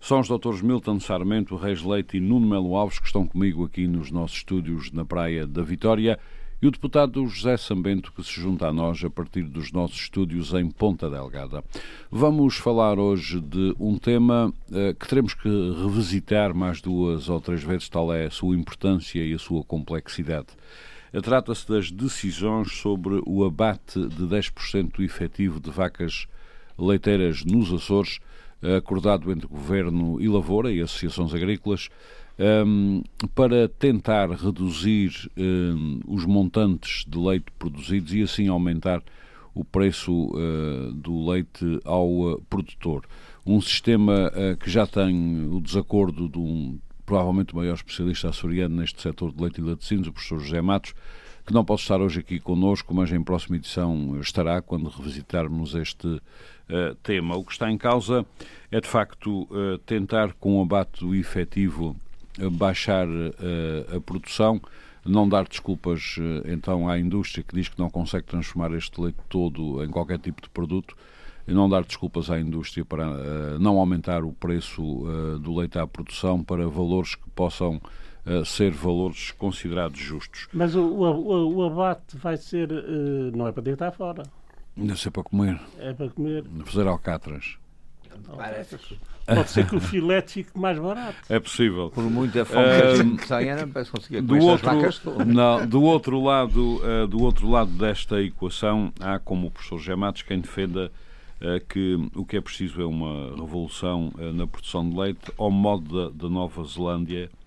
são os doutores Milton Sarmento, Reis Leite e Nuno Melo Alves, que estão comigo aqui nos nossos estúdios na Praia da Vitória, e o deputado José Sambento, que se junta a nós a partir dos nossos estúdios em Ponta Delgada. Vamos falar hoje de um tema uh, que teremos que revisitar mais duas ou três vezes, tal é a sua importância e a sua complexidade. Uh, Trata-se das decisões sobre o abate de 10% do efetivo de vacas leiteiras nos Açores, acordado entre Governo e Lavoura e associações agrícolas, um, para tentar reduzir um, os montantes de leite produzidos e assim aumentar o preço uh, do leite ao uh, produtor. Um sistema uh, que já tem o desacordo de um provavelmente o maior especialista açoriano neste setor de leite e laticínios, o professor José Matos, que não pode estar hoje aqui connosco, mas em próxima edição estará quando revisitarmos este uh, tema. O que está em causa é, de facto, uh, tentar, com o abate do efetivo, uh, baixar a produção, não dar desculpas, então, à indústria que diz que não consegue transformar este leite todo em qualquer tipo de produto, não dar desculpas à indústria para não aumentar o preço do leite à produção para valores que possam Uh, ser valores considerados justos. Mas o, o, o abate vai ser, uh, não é para deitar fora. Deve ser para comer. É para comer. Fazer alcatras. Pode ser que o filete fique mais barato. É possível. Por muita fome que tenha, não parece conseguir do outro, não, do outro lado, uh, do outro lado desta equação, há como o professor Gematos quem defenda que o que é preciso é uma revolução na produção de leite ao modo da, da Nova Zelândia, Uh,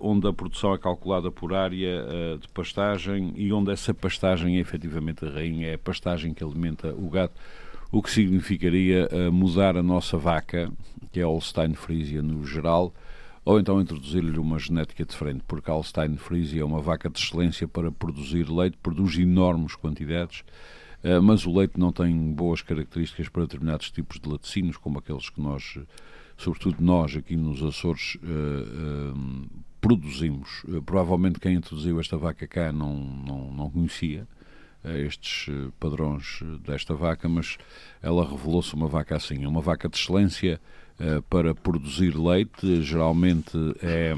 onde a produção é calculada por área uh, de pastagem e onde essa pastagem é efetivamente a rainha, é a pastagem que alimenta o gado, o que significaria uh, mudar a nossa vaca, que é a Holstein Frisia no geral, ou então introduzir-lhe uma genética diferente, porque a Holstein Frisia é uma vaca de excelência para produzir leite, produz enormes quantidades, mas o leite não tem boas características para determinados tipos de laticínios, como aqueles que nós sobretudo nós aqui nos Açores, uh, uh, produzimos. Uh, provavelmente quem introduziu esta vaca cá não, não, não conhecia estes padrões desta vaca, mas ela revelou-se uma vaca assim, uma vaca de excelência para produzir leite, geralmente é,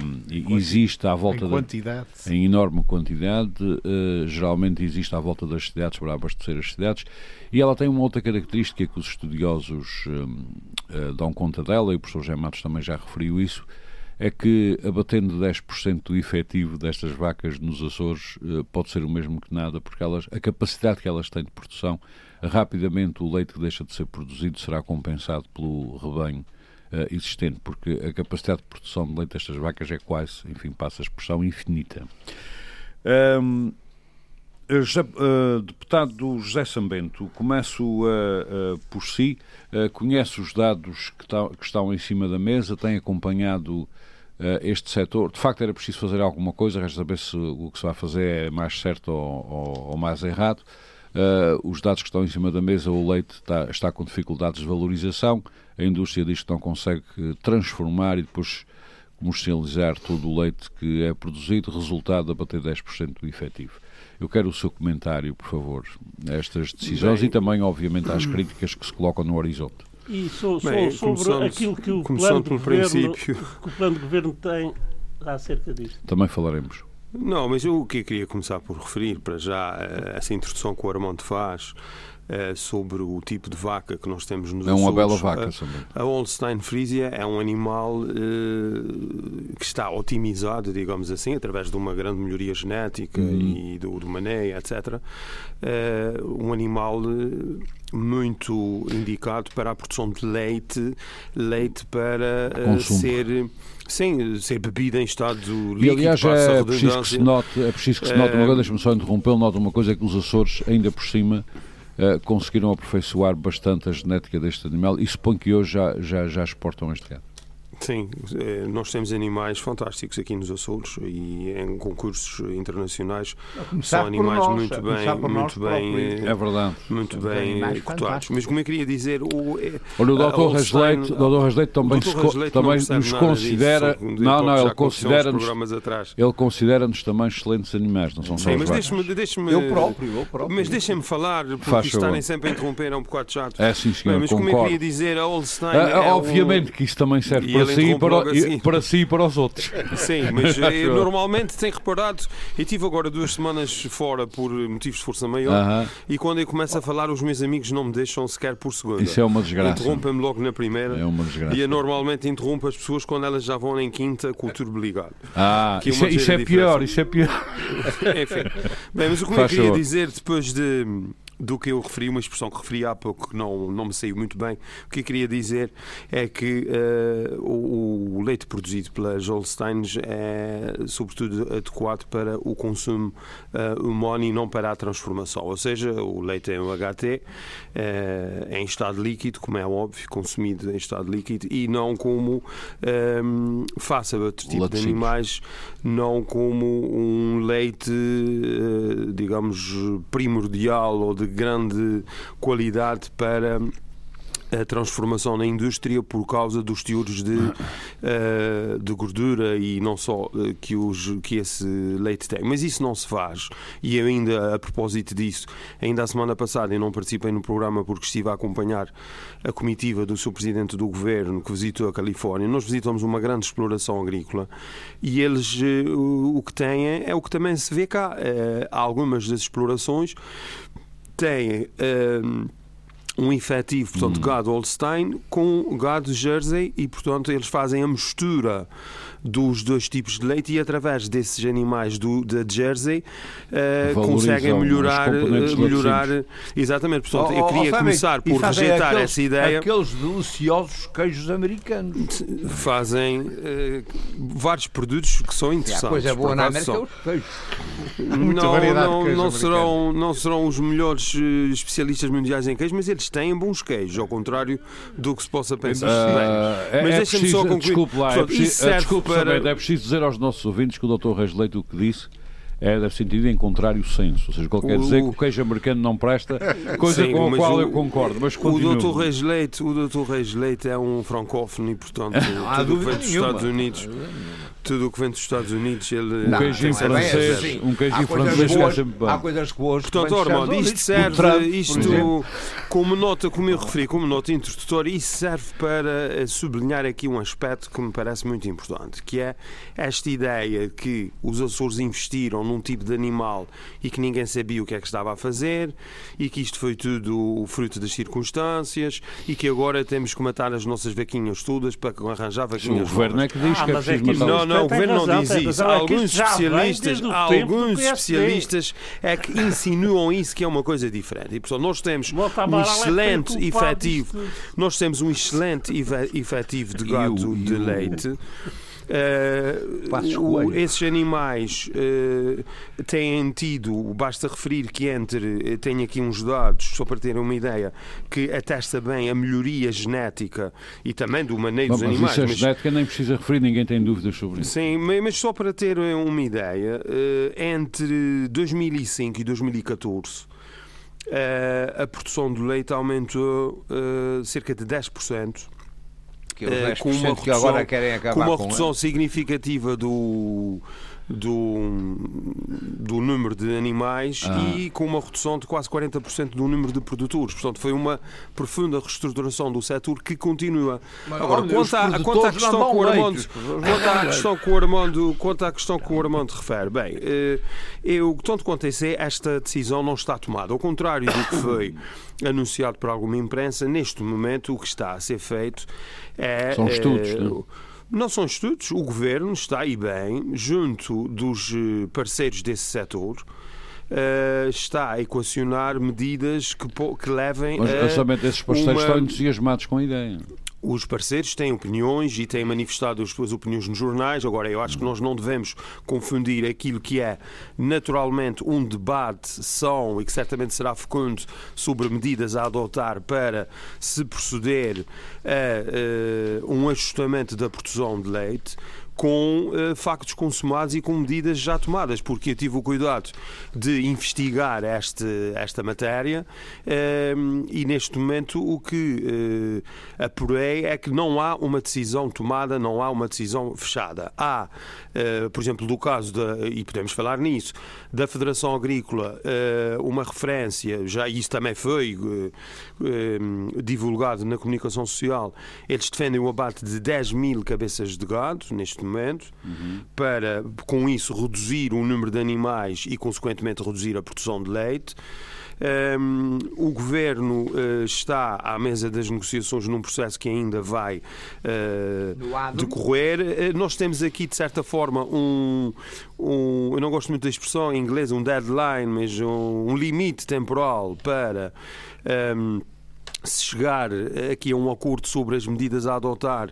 existe à volta em quantidade. Da, em enorme quantidade, geralmente existe à volta das cidades para abastecer as cidades e ela tem uma outra característica que os estudiosos uh, dão conta dela, e o professor José Matos também já referiu isso, é que abatendo 10% do efetivo destas vacas nos Açores pode ser o mesmo que nada, porque elas, a capacidade que elas têm de produção, rapidamente o leite que deixa de ser produzido será compensado pelo rebanho uh, existente, porque a capacidade de produção de leite destas vacas é quase, enfim, passa a expressão, infinita. Um, Uh, deputado José Sambento, começo uh, uh, por si. conhece os dados que, tá, que, estão em cima da mesa, tem acompanhado este setor. De facto, era preciso fazer alguma coisa, resta saber se o que se vai fazer é mais certo ou, ou, ou mais errado. Os dados que estão em cima da mesa, o leite está, está, com dificuldades de valorização, a indústria diz que não consegue transformar e depois comercializar todo o leite que é produzido, resultado a bater 10% do efetivo. Eu quero o seu comentário, por favor, a estas decisões Bem, e também, obviamente, às críticas que se colocam no horizonte. E so, so, Bem, sobre aquilo que o, plano de governo, que o plano de governo tem acerca disto. Também falaremos. Não, mas eu o que eu queria começar por referir para já eh, essa introdução que o Armando faz Uh, sobre o tipo de vaca que nós temos nos É uma bela vaca. A, a Holstein Frisia é um animal uh, que está otimizado, digamos assim, através de uma grande melhoria genética uhum. e do, do maneio, etc. Uh, um animal muito indicado para a produção de leite, leite para ser Sim, ser bebida em estado líquido. E aliás, é preciso que se note, é preciso que se note uma coisa, deixa-me só interrompê-lo, nota uma coisa é que os Açores, ainda por cima, uh, conseguiram aperfeiçoar bastante a genética deste animal e suponho que hoje já, já, já exportam este gado. Sim, eh, nós temos animais fantásticos aqui nos Açores e em concursos internacionais são animais nós, muito bem, muito bem, é verdade, muito bem cotados. Mas como eu queria dizer, o, Olha, o Dr. Rasleito, o Dr. Rasleito também, também nos considera, disso, não, não, ele considera-nos, ele considera-nos também excelentes animais, não são só Sim, mas deixe-me, deixe-me, eu próprio, eu próprio. Mas deixem-me falar, porque estarem sempre a interromper é um bocado chato. É sim, senhor, mas como eu queria dizer, a Holstein é, é Obviamente um... que isso também serve para si, e para, assim. para si e para os outros. Sim, mas eu, normalmente tenho reparado, eu tive agora duas semanas fora por motivos de força maior uh -huh. e quando eu começo a falar, os meus amigos não me deixam sequer por segunda. Isso é uma desgraça. Interrompem-me logo na primeira. É uma desgraça. E eu normalmente interrompo as pessoas quando elas já vão em quinta com o turbo ligado. Ah, isso, é, isso é pior, isso é pior. Enfim. Bem, mas o que eu queria dizer depois de do que eu referi, uma expressão que referi há pouco que não, não me saiu muito bem. O que eu queria dizer é que uh, o, o, leite produzido pelas Holsteins é, sobretudo, adequado para o consumo uh, humano e não para a transformação. Ou seja, o leite é um HT, uh, em estado líquido, como é óbvio, consumido em estado líquido, e não como um, faça outro tipo de animais, não como um leite, digamos, primordial ou de de grande qualidade para a transformação na indústria por causa dos teores de, uh, de gordura e não só uh, que, os, que esse leite tem. Mas isso não se faz. E ainda a propósito disso, ainda a semana passada eu não participei no programa porque estive a acompanhar a comitiva do seu presidente do governo que visitou a Califórnia. Nós visitamos uma grande exploração agrícola e eles uh, o que têm é o que também se vê cá. algumas das explorações têm um, um efetivo, portanto, hum. gado Holstein com gado Jersey e, portanto, eles fazem a mistura dos dois tipos de leite e através desses animais do, da Jersey uh, conseguem melhorar, uh, melhorar exatamente. Portanto, oh, eu queria oh, começar por rejeitar aqueles, essa ideia. Aqueles deliciosos queijos americanos fazem uh, vários produtos que são interessantes. a coisa boa na América é os queijos. Não, não, não serão, não serão os melhores especialistas mundiais em queijo, mas eles têm bons queijos, ao contrário do que se possa pensar. Uh, mas é deixa-me só concluir. Desculpe lá, é preciso, desculpe para... é preciso dizer aos nossos ouvintes que o Dr. Reis Leite o que disse é, deve sentido em contrário senso. Ou seja, qualquer o, dizer que o queijo americano não presta, coisa sim, com a qual o, eu concordo. Mas o Dr. Reis Leite, o Dr. Reis Leite é um francófono e, portanto, tudo vem dos Estados Unidos tudo o que vem dos Estados Unidos, ele. Um queijinho francês, assim. um queijinho francês boas, sempre bem. Há coisas boas. Portanto, Ormond, isto serve, Trump, isto, como nota, como eu referi, como nota introdutória, isso serve para eh, sublinhar aqui um aspecto que me parece muito importante, que é esta ideia que os Açores investiram num tipo de animal e que ninguém sabia o que é que estava a fazer e que isto foi tudo fruto das circunstâncias e que agora temos que matar as nossas vaquinhas todas para arranjar vaquinhas. O governo é que diz ah, que é preciso matar não, não, não, o governo razão, não diz isso. Alguns especialistas, alguns especialistas é que insinuam isso que é uma coisa diferente. E portanto, nós temos um excelente efetivo, nós temos um excelente efetivo de gado de leite. Uh, esses animais uh, têm tido, basta referir que entre, eh, tenho aqui uns dados, só para terem uma ideia, que atesta bem a melhoria genética e também do maneio dos animais. Isso é mas, genética nem precisa referir, ninguém tem dúvidas sobre isso. Sim, mas só para ter uma ideia, uh, entre 2005 e 2014. Uh, a produção de leite aumentou uh, cerca de 10% que é os 10% com uma redução, que agora querem acabar com uma redução significativa do, do, do número de animais ah. e com uma redução de quase 40% do número de produtores. Portanto, foi uma profunda reestruturação do setor que continua. Mas, Agora, olha, quanto, à, quanto à questão que o Armando, quanto à questão que o Armando, quanto à questão que o Armando refere, bem, eh, eu, tanto quanto eu sei, esta decisão não está tomada. Ao contrário do que foi anunciado por alguma imprensa, neste momento o que está a ser feito é. São estudos, é, não? Não são estudos, o governo está aí bem, junto dos eh, parceiros desse setor. Uh, está a equacionar medidas que, que levem Mas, a. Mas esses parceiros uma... estão entusiasmados com a ideia os parceiros têm opiniões e têm manifestado as suas opiniões nos jornais. Agora, eu acho que nós não devemos confundir aquilo que é naturalmente um debate são e que certamente será fecundo sobre medidas a adotar para se proceder a uh, um ajustamento da produção de leite com uh, factos consumados e com medidas já tomadas, porque eu tive o cuidado de investigar este, esta matéria uh, e neste momento o que uh, apurei é que não há uma decisão tomada, não há uma decisão fechada. Há, por exemplo, do caso, da, e podemos falar nisso, da Federação Agrícola, uma referência, já isso também foi divulgado na comunicação social, eles defendem o abate de 10 mil cabeças de gado neste momento, uhum. para com isso reduzir o número de animais e, consequentemente, reduzir a produção de leite. Um, o governo uh, está à mesa das negociações num processo que ainda vai uh, decorrer. Uh, nós temos aqui, de certa forma, um, um, Eu não gosto muito da expressão em inglês, um deadline, mas um, um limite temporal para. Um, se chegar aqui a um acordo sobre as medidas a adotar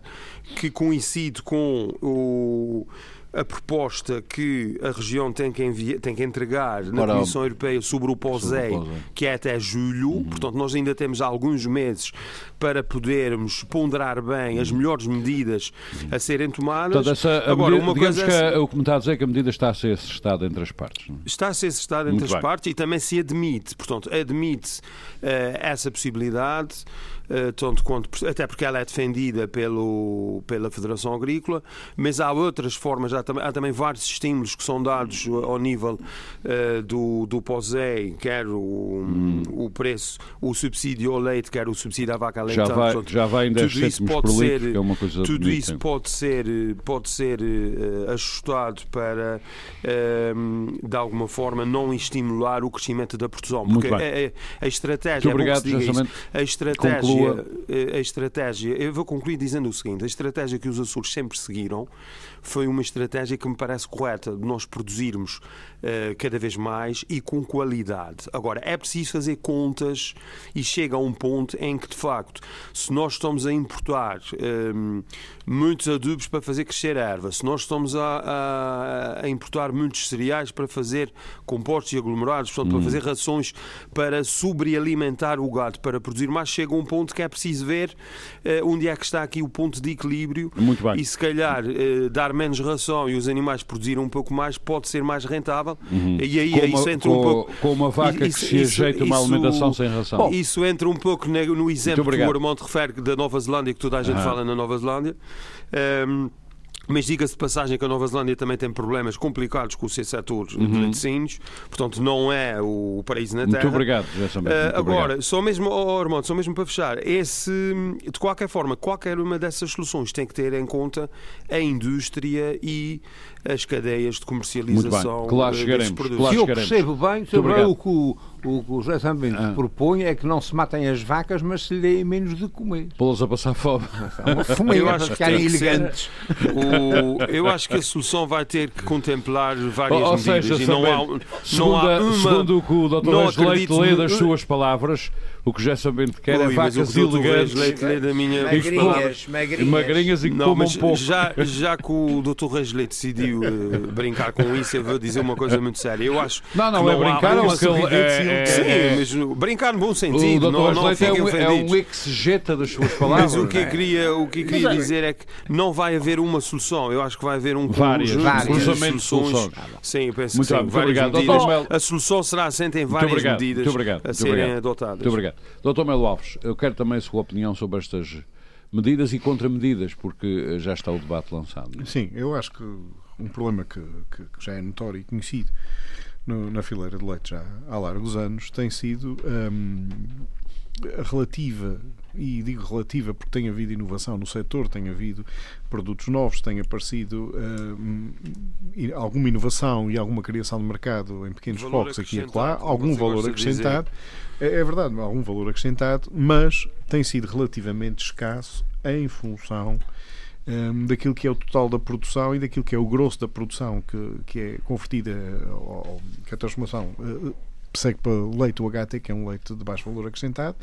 que coincide com o a proposta que a região tem que, enviar, tem que entregar na Ora, Comissão Europeia sobre o POSEI, que é até julho. Uhum. Portanto, nós ainda temos alguns meses para podermos ponderar bem as melhores medidas a serem tomadas. Portanto, essa, Agora, medida, uma coisa que é, o que me está a dizer é que a medida está a ser assestada entre as partes. Não? É? Está a ser assestada entre Muito as bem. partes e também se admite. Portanto, admite uh, essa possibilidade. Eh, tanto quanto, até porque ela é defendida pelo, pela Federação Agrícola, mas há outras formas, há, há também vários estímulos que são dados ao nível uh, do, do POSEI, quer o, hum. o preço, o subsídio ao leite, quer o subsídio à vaca leitão. Já vai, Portanto, já vai em 10 tudo isso pode ser, litro, é uma coisa Tudo bonita. isso pode ser, pode ser uh, ajustado para, uh, de alguma forma, não estimular o crescimento da produção. Porque a, a, estratégia, Muito é obrigado, a estratégia a, a estratégia, eu vou concluir dizendo o seguinte: a estratégia que os Açores sempre seguiram foi uma estratégia que me parece correta de nós produzirmos uh, cada vez mais e com qualidade. Agora, é preciso fazer contas e chega a um ponto em que, de facto, se nós estamos a importar ehm, muitos adubos para fazer crescer a erva, se nós estamos a, a, a importar muitos cereais para fazer compostos e aglomerados, portanto, hum. para fazer rações para sobrealimentar o gado, para produzir mais, chega um ponto que é preciso ver uh, onde é que está aqui o ponto de equilíbrio e se calhar uh, dar menos ração e os animais produzirem um pouco mais, pode ser mais rentável. Uhum. E aí com isso entra com, um pouco. Com uma vaca isso, que se ajeita uma alimentação sem ração. Bom, isso entra um pouco no exemplo que o Armando refere da Nova Zelândia, que toda a gente fala na Nova Zelândia. Um, mas diga-se de passagem que a Nova Zelândia também tem problemas complicados com o seu setor uhum. de medicinos, portanto não é o paraíso na Terra. Muito obrigado, uh, Agora, obrigado. só mesmo, oh, Armando, só mesmo para fechar, esse, de qualquer forma, qualquer uma dessas soluções tem que ter em conta a indústria e as cadeias de comercialização que lá chegaremos, produtos. Se eu percebo bem, sobre o que o, o que o José Sambento ah. propõe é que não se matem as vacas, mas se lhe deem menos de comer. Pô-las a passar fome. Uma fome eu acho que ficarem elegantes. O, eu acho que a solução vai ter que contemplar várias ou, ou medidas. Seja, e não há, não segundo, há uma, segundo o que o Dr. Leite lê das suas palavras, o que José Sambento quer é vacas elegantes. Leite lê da minha... Magrinhas, magrinhas. magrinhas e que não, comam pouco. Já, já que o Dr. Reis Leite decidiu uh, brincar com isso, eu vou dizer uma coisa muito séria. Eu acho não, não, é brincar, não, é, é, Sim, é, mas brincar no bom sentido. O não, não é, um, é um exegeta das suas palavras. Mas o que eu queria, o que eu queria dizer é que não vai haver uma solução. Eu acho que vai haver um várias, conjunto de soluções. Sim, eu penso muito que sim. Muito obrigado. Medidas. A solução será assente em várias obrigado, medidas a serem adotadas. Muito obrigado. Doutor Melo Alves, eu quero também a sua opinião sobre estas medidas e contramedidas, porque já está o debate lançado. Sim, eu acho que um problema que, que, já é notório e conhecido no, na fileira de leite já há largos anos tem sido um, a relativa e digo relativa porque tem havido inovação no setor, tem havido produtos novos, tem aparecido uh, alguma inovação e alguma criação de mercado em pequenos focos aqui e lá, algum valor acrescentado. É, é, verdade, algum valor acrescentado, mas tem sido relativamente escasso em função um, daquilo que é o total da produção e daquilo que é o grosso da produção que, que é convertida, ou, que é a transformação uh, segue para leite UHT, que é um leite de baixo valor acrescentado,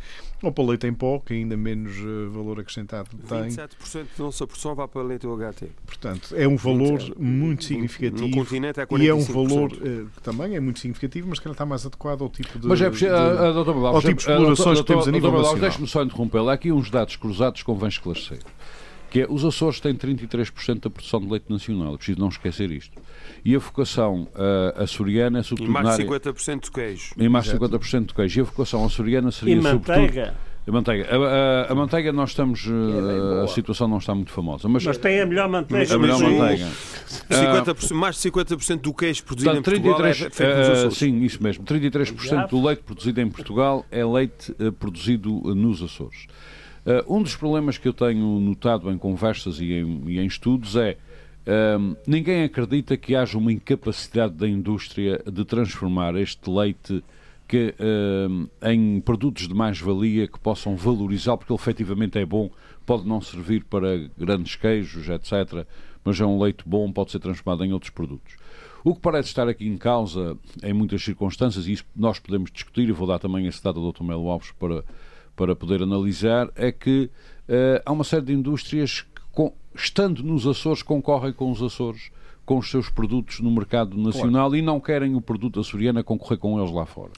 ou para leite em pó, que ainda menos uh, valor acrescentado tem. 27% da nossa produção vai para leite UHT. Portanto, é um valor 27. muito significativo. No continente é 45%. E é um valor uh, que também é muito significativo, mas que está mais adequado ao tipo de. Mas é de, doutor ao tipo de explorações que temos a nível nacional. Deixe-me só interrompê-lo. Há aqui uns dados cruzados que convém esclarecer que é os Açores têm 33% da produção de leite nacional, é preciso não esquecer isto. E a vocação uh, açoriana é sobretudo. E mais de 50% de queijo. E mais de 50% de queijo. E a vocação açoriana seria e manteiga. A manteiga. A, a, a, manteiga nós estamos. Uh, a situação não está muito famosa. Mas, mas tem a melhor manteiga. A melhor manteiga. 50%, mais de 50% do queijo produzido portanto, em Portugal 33, é Açores. Sim, isso mesmo. 33% do leite produzido em Portugal é leite uh, produzido nos Açores. Uh, um dos problemas que eu tenho notado em conversas e em, e em estudos é um, ninguém acredita que haja uma incapacidade da indústria de transformar este leite que, em produtos de mais-valia que possam valorizar, porque ele efetivamente é bom, pode não servir para grandes queijos, etc., mas é um leite bom, pode ser transformado em outros produtos. O que parece estar aqui em causa, em muitas circunstâncias, e isso nós podemos discutir, e vou dar também esse dado ao Dr. Melo Alves para, para poder analisar, é que uh, há uma série de indústrias com, estando nos Açores, concorrem com os Açores com os seus produtos no mercado nacional claro. e não querem o produto açoriano concorrer com eles lá fora.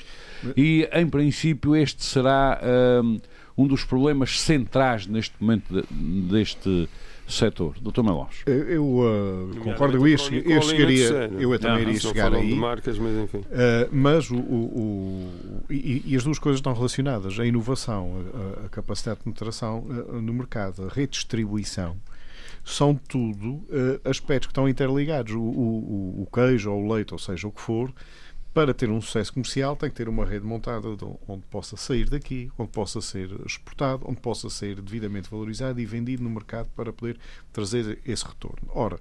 E, em princípio, este será um, um dos problemas centrais neste momento de, deste setor. Doutor Melos. Eu, eu uh, concordo, eu, ia, eu chegaria, eu também iria chegar aí. Marcas, mas enfim. Uh, mas o, o, o e, e, as duas coisas estão relacionadas. A inovação, a, a capacidade de penetração uh, no mercado, a redistribuição são tudo uh, aspectos que estão interligados. O, o, o, queijo ou o leite, ou seja, o que for, para ter um sucesso comercial tem que ter uma rede montada onde possa sair daqui, onde possa ser exportado, onde possa ser devidamente valorizado e vendido no mercado para poder trazer esse retorno. Ora,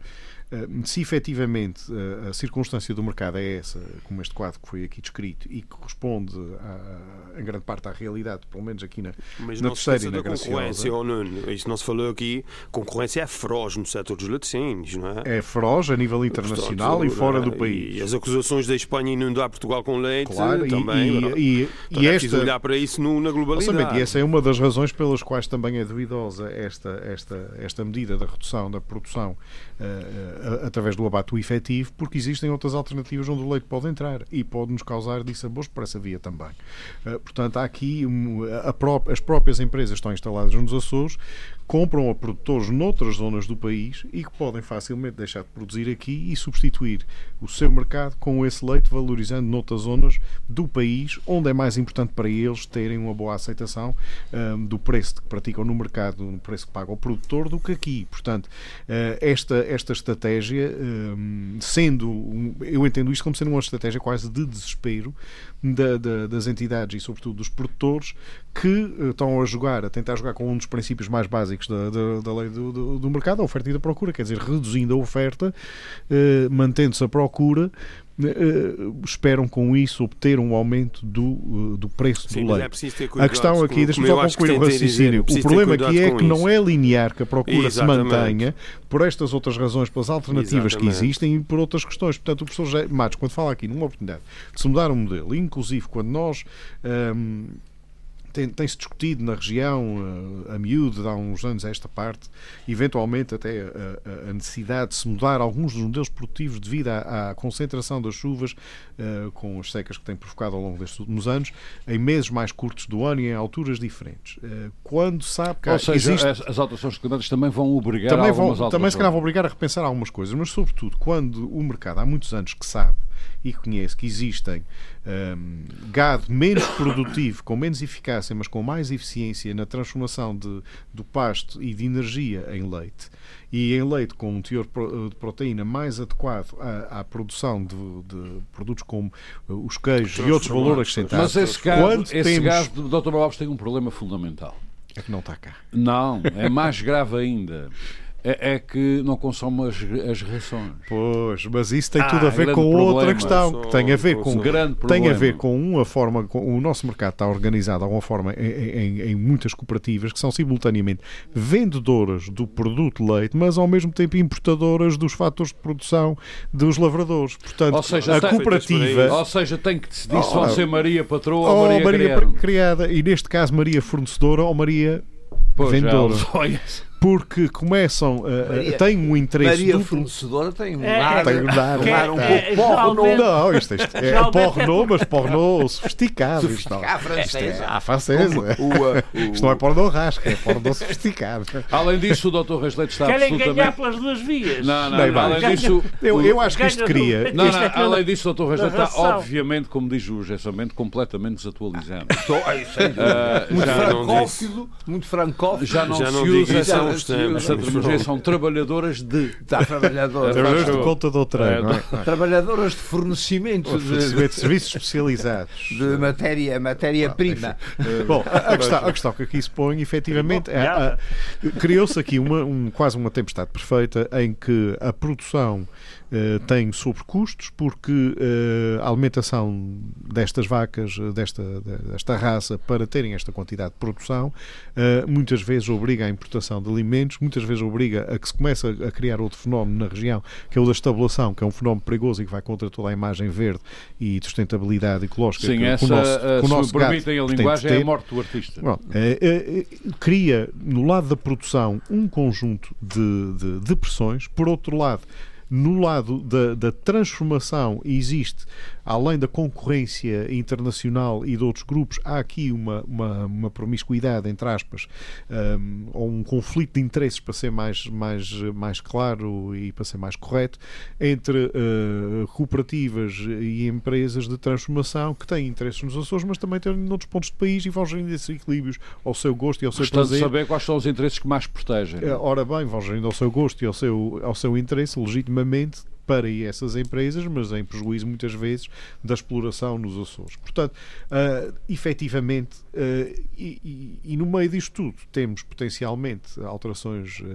se efetivamente eh, a circunstância do mercado é essa, como este quadro que foi aqui descrito, e que corresponde a, em grande parte à realidade, pelo menos aqui na, Mas na terceira e na concorrência, ou não, isso não se falou aqui, concorrência é feroz no setor dos laticínios, não é? É feroz a nível internacional Portanto, e fora do país. E as acusações da Espanha inundar Portugal com leite claro, também. E, e, e, e é esta, olhar para isso no, na globalidade. E essa é uma das razões pelas quais também é duvidosa esta, esta, esta medida da redução da produção uh, através do abate efetivo, porque existem outras alternativas onde o leite pode entrar e pode nos causar dissabores por essa via também. Uh, portanto, há aqui um, pró as próprias empresas estão instaladas nos Açores compram a produtores noutras zonas do país e que podem facilmente deixar de produzir aqui e substituir o seu mercado com esse leite, valorizando noutras zonas do país, onde é mais importante para eles terem uma boa aceitação um, do preço que praticam no mercado, no preço que paga o produtor, do que aqui. Portanto, uh, esta, esta estratégia, um, sendo, eu entendo isto como sendo uma estratégia quase de desespero da, da, das entidades e, sobretudo, dos produtores que uh, estão a jogar, a tentar jogar com um dos princípios mais básicos da, da, da lei do, do, do, mercado, a oferta e da procura, quer dizer, reduzindo a oferta, uh, mantendo-se a procura, Uh, esperam com isso obter um aumento do, uh, do preço Sim, do leite. É a questão aqui, deixa-me só concluir o raciocínio. o problema aqui é que isso. não é linear que a procura Exatamente. se mantenha por estas outras razões, pelas alternativas Exatamente. que existem e por outras questões. Portanto, o professor Matos, quando fala aqui numa oportunidade de se mudar um modelo, inclusive quando nós. Um, tem-se discutido na região, a, a miúdo, há uns anos a esta parte, eventualmente até a, a, necessidade de se mudar alguns dos modelos produtivos devido à, à concentração das chuvas uh, com as secas que têm provocado ao longo destes últimos anos, em meses mais curtos do ano e em alturas diferentes. Uh, quando sabe que Ou seja, existe... as, as alterações climáticas também vão obrigar também vão, alterações. Também se calhar vão obrigar a repensar algumas coisas, mas sobretudo quando o mercado há muitos anos que sabe e conhece que existem um, gado menos produtivo, com menos eficácia, mas com mais eficiência na transformação de, do pasto e de energia em leite, e em leite com um teor de proteína mais adequado à, à produção de, de, produtos como uh, os queijos e outros valores acrescentados. Mas esse gado, esse temos... gado Dr. Alves tem um problema fundamental. É que não está cá. Não, é mais grave ainda. É, é, que não consome as, as rações. Pois, mas isso tem ah, tudo a ver com problema. outra questão. Que tem a ver com grande tem a ver com uma forma. Com, o nosso mercado está organizado de alguma forma em, em, em, muitas cooperativas que são simultaneamente vendedoras do produto leite, mas ao mesmo tempo importadoras dos fatores de produção dos lavradores. Portanto, seja, a cooperativa. Ou seja, tem que decidir se vão ser Maria patroa ou, ou Maria, Maria criada. criada. E neste caso, Maria fornecedora ou Maria Pois vendedora porque começam uh, têm um interesse Maria do... fornecedora tem um é, ar, tem um ar, um, ar um pouco porno. não, isto, isto é, é porno mas porno sofisticado sofisticado francesa isto é, à francesa. O, o, isto não é porno rasca é porno sofisticado. Além disso o Dr. Rasleite está Querem absolutamente ganhar pelas duas vias? Não, não, não além disso eu, eu acho que isto cria não, não, é além disso o Dr. Rasleite está obviamente como diz o Gessamento completamente desatualizado muito francófilo muito francófilo já não se usa essa terminologia são trabalhadoras de. Está, trabalhadoras. trabalhadoras de conta do treino. É, é? Trabalhadoras de fornecimento de, de, serviços especializados. De matéria, matéria-prima. Ah, Bom, a questão, a questão que aqui se põe, efetivamente, é, criou-se aqui uma, um, quase uma tempestade perfeita em que a produção uh, tem sobrecustos porque uh, a alimentação destas vacas, desta, desta raça, para terem esta quantidade de produção, uh, muitas vezes obriga à importação de alimentos, muitas vezes obriga a que se comece a, criar outro fenómeno na região, que é o da estabulação, que é um fenómeno perigoso e que vai contra toda a imagem verde e de sustentabilidade ecológica Sim, que, essa, o nosso, que o nosso se permitem a linguagem, é a morte do artista. Bom, cria, no lado da produção, um conjunto de, de, de pressões, por outro lado, no lado da, da transformação existe além da concorrência internacional e de outros grupos, há aqui uma, uma, uma promiscuidade, entre aspas, um, ou um conflito de interesses, para ser mais, mais, mais claro e para ser mais correto, entre uh, cooperativas e empresas de transformação que têm interesses nos Açores, mas também têm noutros pontos do país e vão gerindo esses equilíbrios ao seu gosto e ao seu Gostando prazer. saber quais são os interesses que mais protegem. Uh, ora bem, vão gerindo ao seu gosto e ao seu, ao seu interesse, legitimamente, para essas empresas, mas em prejuízo muitas vezes da exploração nos Açores. Portanto, uh, efetivamente, uh, e, e, no meio disto tudo temos potencialmente alterações uh,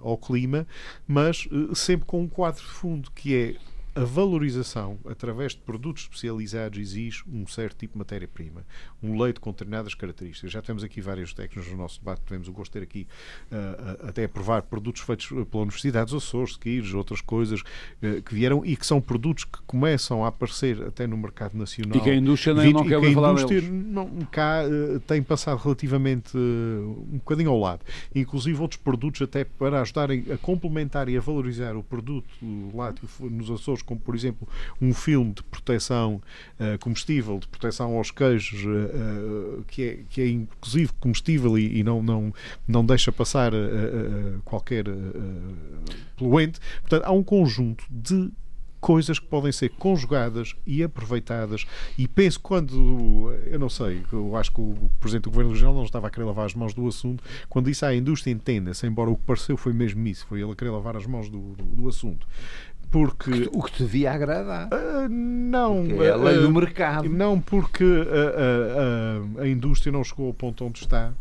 ao clima, mas uh, sempre com um quadro de fundo que é a valorização através de produtos especializados exige um certo tipo de matéria-prima, um leite com determinadas características. Já temos aqui vários técnicos no nosso debate, tivemos o gosto de ter aqui uh, até a provar produtos feitos pela Universidade dos Açores, Quires, outras coisas uh, que vieram e que são produtos que começam a aparecer até no mercado nacional. E que a indústria nem não quer falar indústria não, cá uh, tem passado relativamente um bocadinho ao lado. Inclusive outros produtos até para ajudarem a complementar e a valorizar o produto lácteo nos Açores como por exemplo um filme de proteção uh, comestível, de proteção aos queijos, uh, que, é, que é inclusive comestível e, e não, não, não deixa passar qualquer poluente. Portanto, há um conjunto de coisas que podem ser conjugadas e aproveitadas. E penso quando eu não sei, eu acho que o Presidente do Governo Regional não estava a querer lavar as mãos do assunto. Quando disse à indústria entenda-se, embora o que pareceu foi mesmo isso, foi ele a querer lavar as mãos do, do, do assunto porque o que te devia agradar. Uh, não porque é a lei uh, do mercado. não porque a, a, a, a indústria não chegou ao ponto onde está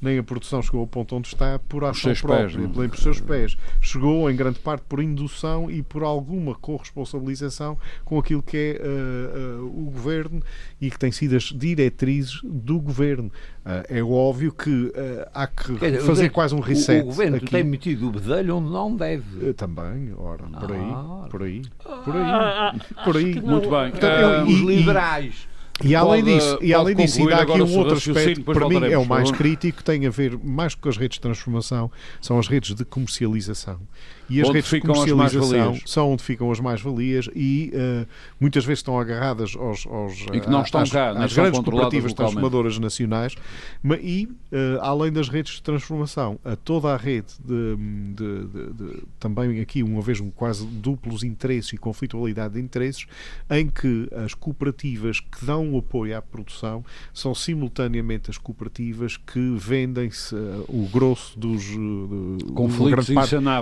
nem a produção chegou ao ponto onde está por ação própria, pés, nem por seus pés. Chegou em grande parte por indução e por alguma corresponsabilização com aquilo que é uh, uh, o governo e que tem sido as diretrizes do governo. Uh, é óbvio que há que dizer, fazer quase um reset. O, o governo aqui. tem metido o bedelho onde não deve. também, ora, por aí, ah. por aí, por aí, ah, por aí. Muito bem. Então, os liberais e além pode, disso, e além disso ainda há aqui um outro aspecto que para mim é o mais crítico, tem a ver mais com as redes de transformação, são as redes de comercialização. E as onde redes de comercialização são onde ficam as mais-valias e uh, muitas vezes estão agarradas aos, aos e que não estão às, cá, às grandes cooperativas transformadoras nacionais. E, uh, além das redes de transformação, a toda a rede de, de, de, também aqui, uma vez, um quase duplos interesses e conflitualidade de interesses, em que as cooperativas que dão o apoio à produção são simultaneamente as cooperativas que vendem-se uh, o grosso dos conflitos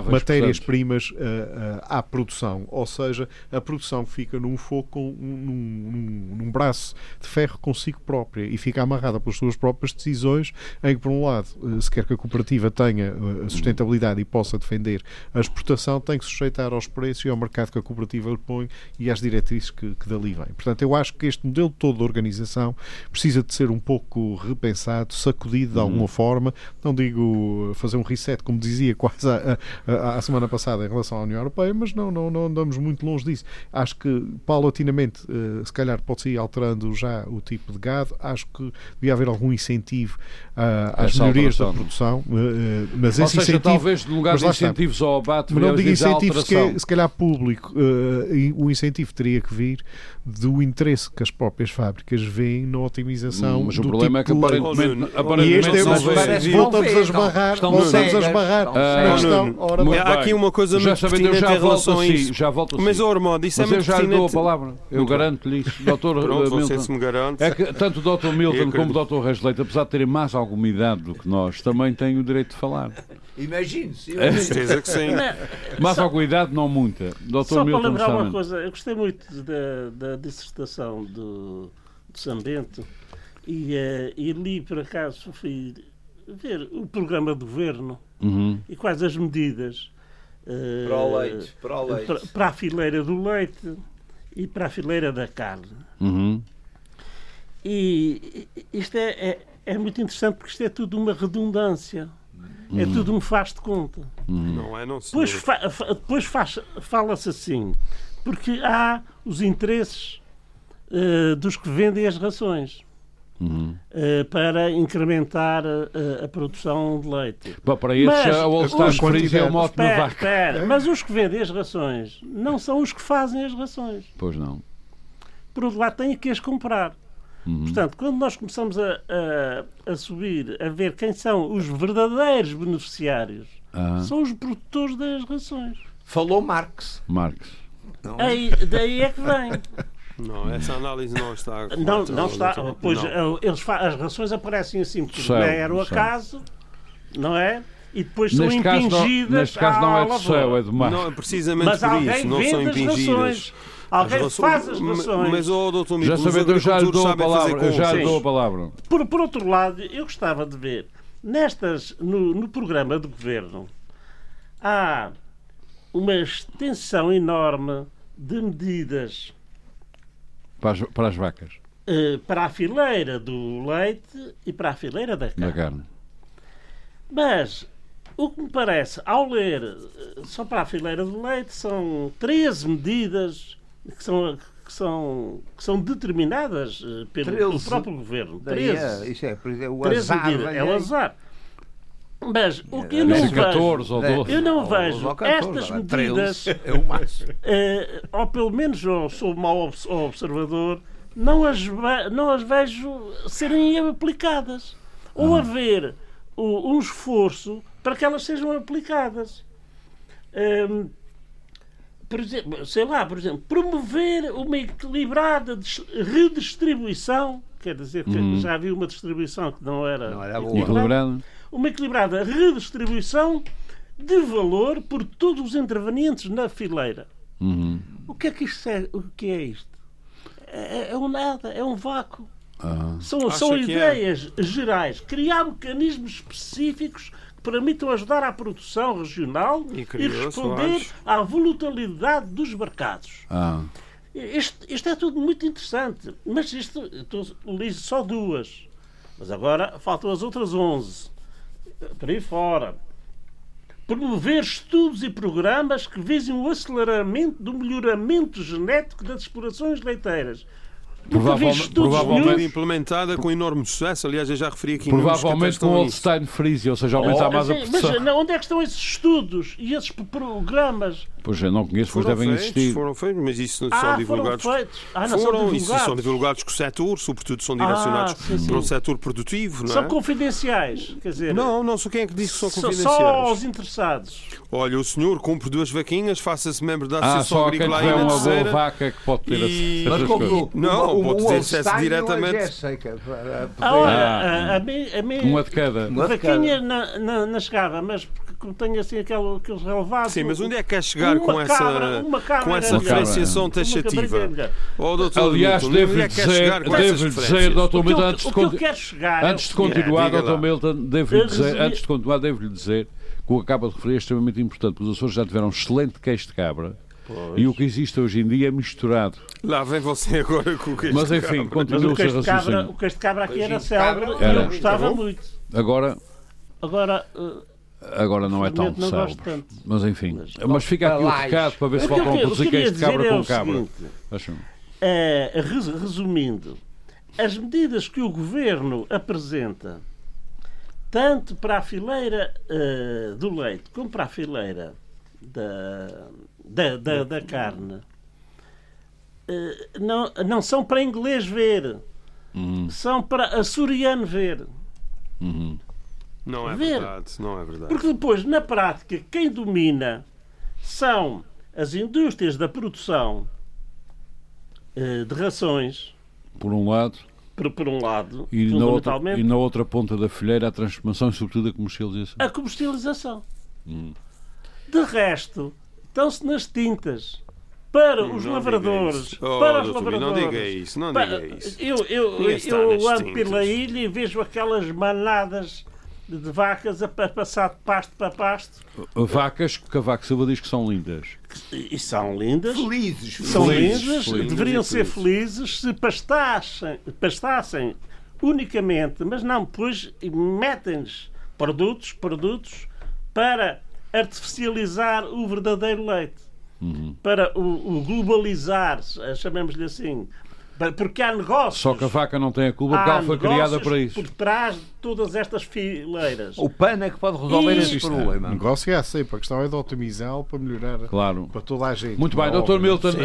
matérias matérias-primas uh, uh, à produção. Ou seja, a produção fica num foco, num, num, num, braço de ferro consigo própria e fica amarrada pelas suas próprias decisões, em que, por um lado, uh, se quer que a cooperativa tenha a sustentabilidade e possa defender a exportação, tem que sujeitar aos preços e ao mercado que a cooperativa lhe põe e às diretrizes que, que dali vêm. Portanto, eu acho que este modelo todo de organização precisa de ser um pouco repensado, sacudido de alguma uhum. forma. Não digo fazer um reset, como dizia quase a, a, a, semana passada em relação à União Europeia, mas não, não, não andamos muito longe disso. Acho que paulatinamente, uh, se calhar pode-se ir alterando já o tipo de gado. Acho que devia haver algum incentivo uh, às melhorias da produção. Uh, mas Ou esse seja, incentivo, talvez no lugar de incentivos ao abate, mas não digo incentivos, se, é, se calhar público. o incentivo teria que vir do interesse que as próprias fábricas veem na otimização hum, mas o problema tipo é que aparentemente, aparentemente e este é, mas voltamos a esbarrar voltamos a esbarrar há aqui uma coisa já muito pertinente já em relação a isso. já volto mas o Ormond isso mas é muito eu já lhe dou a palavra. Eu garanto-lhe isso doutor Milton. se me garante. É que tanto o doutor Milton como o doutor Reis Leite apesar de terem mais alguma idade do que nós também têm o direito de falar. Imagine-se. É. certeza que sim. Mas alguma idade, não muita. Doutor Só Milton para lembrar uma coisa, eu gostei muito da, da dissertação do, do Sambento e, uh, e li, por acaso, fui ver o programa do governo uhum. e quais as medidas para o leite, para, o leite. Para, para, a fileira do leite e para a fileira da carne. Uhum. E isto é, é, é muito interessante porque isto é tudo uma redundância. É uhum. tudo um faz de conta. Uhum. Não é, não Depois, fa depois fala-se assim, porque há os interesses uh, dos que vendem as rações. Uhum. Uh, para incrementar uh, a produção de leite. Bom, para isso mas, a All-Star é o moto na vaca. Espera, mas os que vendem as rações não são os que fazem as rações. Pois não. Por outro lado, têm que as comprar. Uhum. Portanto, quando nós começamos a, a, a, subir, a ver quem são os verdadeiros beneficiários, uhum. são os produtores das rações. Falou Marx. Marx. Aí, daí é que vem. Não, essa análise não está. Não, não está. Pois não. Eles, as rações aparecem assim porque não era o acaso, não é? E depois são neste impingidas. Caso neste caso não é do céu, é do mar. Não, precisamente Mas por isso, não são impingidas. Alguém faz as rações. Mas, oh, doutor já sabendo, eu já lhe dou a palavra. Já lhe dou a palavra. Por, por outro lado, eu gostava de ver, nestas, no, no programa do governo, há uma extensão enorme de medidas para as, para as vacas. Uh, para a fileira do leite e para a fileira da carne. Da carne. Mas o que me parece, ao ler eh, só para a fileira do leite, são 13 medidas que são, que são, que são determinadas uh, pelo, pelo, próprio governo. 13. É, isso é, é o azar. É o azar. Mas o que eu não vejo, 14 ou 12. eu não vejo 14, estas medidas, é o máximo. Uh, ou pelo menos eu sou mau observador, não as, não as vejo serem aplicadas. Ou ah. haver um esforço para que elas sejam aplicadas. Um, por exemplo, sei lá, por exemplo, promover uma equilibrada redistribuição, quer dizer que uhum. já havia uma distribuição que não era, não era boa. Uma equilibrada redistribuição de valor por todos os intervenientes na fileira. Uhum. O que é que isto é? O que é isto? É, é um nada, é um vácuo. Uhum. São, são é? ideias é. gerais. Criar mecanismos específicos permitam ajudar à produção regional e, e responder à volatilidade dos mercados. Ah. Isto, isto, é tudo muito interessante, mas isto li só duas. Mas agora faltam as outras 11. Por aí fora. Promover estudos e programas que visem o aceleramento do melhoramento genético das explorações leiteiras Provavelmente, provavelmente implementada com enorme sucesso. Aliás, eu já referi aqui Provavelmente com Holstein Freeze, ou seja, aumentar oh, mais a produção. Mas onde é que estão esses estudos e esses programas? Pois eu não conheço, pois devem feitos, existir. Foram feitos, mas isso ah, são divulgados. Foram feitos. Ah, não foram, são divulgados. Isso são divulgados com o setor, sobretudo são direcionados ah, sim, sim. para o setor produtivo. Não é? São confidenciais. Quer dizer, não, não sou quem é que disse que são confidenciais. Só aos interessados. Olha, o senhor compre duas vaquinhas, faça-se membro da ah, Associação ah, Agrícola aí uma boa vaca que pode ter e... Mas como, Não, pode ter acesso diretamente. Ah, a, a, a, a, uma de cada. Vaquinha na, na, na chegada, mas que tem assim aquele, aqueles relevados. Sim, mas onde é que quer chegar com essa, cabra, com essa era melhor. diferenciação taxativa? Oh, doutor Aliás, Milton, onde é devo-lhe que quer dizer, com devo dizer, doutor Milton, antes de, o que quero chegar é antes de seguinte. continuar, diga doutor. Milton, devo-lhe dizer, antes de continuar, devo-lhe dizer que o que acaba de referir é extremamente importante, porque os Açores já tiveram um excelente queijo de cabra e o que existe hoje em dia é misturado. Lá vem você agora com o que Mas enfim, Mas continua o o seu queijo de cabra, raciocínio. o queijo de cabra aqui era Queijo de célebre e eu gostava Era. muito. Agora, Agora, eh, agora não é tão não gosto célebre. Mas enfim, Mas- mas fica aqui o recado para ver se que eu voltam a que produzir queijo de cabra é com o cabra. É, res- resumindo, as medidas que o governo apresenta, tanto para a fileira eh, do leite como para a fileira da, da, da, da carne, eh, não, não são para inglês ver, Uhum, são para açoriano ver. uhum. Não é Ver. verdade, não é verdade. Porque depois, na prática, quem domina são as indústrias da produção eh, de rações, Por um lado, por, por um lado, e na, outra, e na outra ponta da filheira a transformação e sobretudo a comercialização. a comercialização. Hum. De resto, estão-se nas tintas para os não lavradores, diga isso. Oh, para os lavradores. Não diga isso, não diga isso. Eu, eu, Ninguém eu ando tintas. pela ilha e vejo aquelas manadas de, vacas a, pa- passar de pasto para pasto Vacas que Cavaco Silva diz que são lindas. e são lindas. Felizes. São Felizes, lindas, felizes. deveriam Felizes ser felizes se pastassem, pastassem unicamente, mas não, depois metem-lhes produtos, produtos para artificializar o verdadeiro leite, Uhum. para o, o globalizar, chamemos-lhe assim, porque há negócios. Só que a vaca não tem a culpa porque ela foi criada para isso. Por trás de todas estas fileiras. O PAN é que pode resolver E- esse Isto problema. O negócio é sempre. A questão é de otimizá-lo para melhorar Claro. para toda a gente. Muito bem, é Dr. Milton, Sim,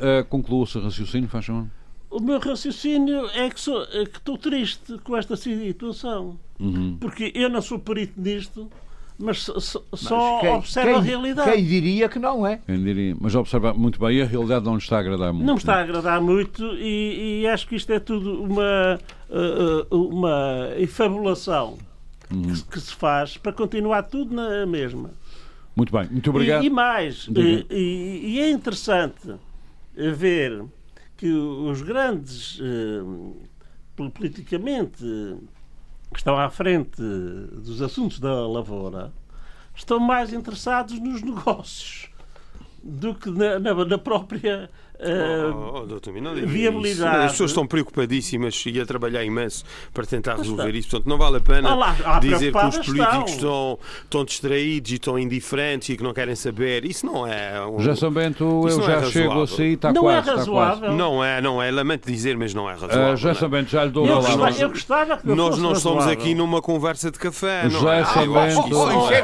ah, conclua o seu raciocínio, faz favor. O meu raciocínio é que, sou, é que estou triste com esta situação. Uhum. Porque eu não sou perito nisto, mas só, só- Mas só quem- a quem- realidade. Quem diria que não é? Quem diria? Mas observa muito bem, e a realidade não está a agradar muito. Não me está a agradar muito e, e acho que isto é tudo uma, uh, uh, uma efabulação Uhum. que, se- que se faz para continuar tudo na mesma. Muito bem, muito obrigado. E, e mais, Diga. e, e- é interessante eh, ver que os grandes, eh, pol- politicamente, eh, que estão à frente dos assuntos da lavoura, estão mais interessados nos negócios do que na, na- na própria eh, Oh, oh, doutor, não diga viabilidade. isso. As pessoas estão preocupadíssimas e a trabalhar imenso para tentar resolver isso. Portanto, não vale a pena Ah lá, ah, dizer que os políticos estão. estão, estão distraídos e estão indiferentes e que não querem saber. Isso não é. um- Já São Bento, eu não é já chego razoável. assim, está não quase, é está quase. razoável. Não é, não é. Lamento dizer, mas não é razoável. Ah, já não é? São Bento, já lhe dou eu, a nós- palavra. eu gostava que não Nós não estamos razoável. aqui numa conversa de café. não José é? São acho que Bento- Oh, não é. é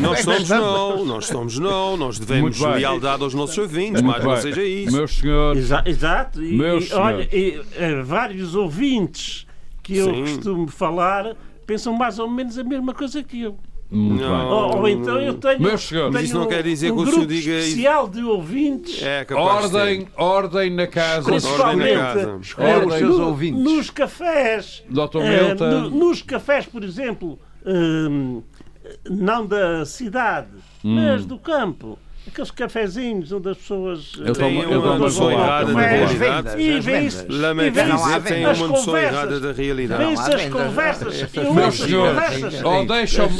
Nós é somos estamos. não, nós somos não, nós devemos lealdade aos nossos ouvintes, mais não seja isso. Meus senhores, Exa- exato. E, Meus e, olha, senhores. e, eh, vários ouvintes que eu Sim. costumo falar pensam mais ou menos a mesma coisa que eu. Não. Ou, ou então eu tenho, Meus senhores. tenho isso não quer dizer um que o senhor grupo diga isso. especial de ouvintes, É capaz de ter. Ordem, ordem na casa. principalmente Ordem na casa. Eh, no- ouvintes. nos cafés. Dr. Eh, Milton. no- nos cafés, por exemplo, hum, não da cidade, Hum. mas do campo. Aqueles cafezinhos onde as pessoas. Eu tomo- Tem eu uma tomo noção errada da realidade. E vendas. Lamento E dizer, tem as uma noção conversas. errada da realidade. As vendas, conversas. Eu Meus senhores, conversas. ou deixam-me,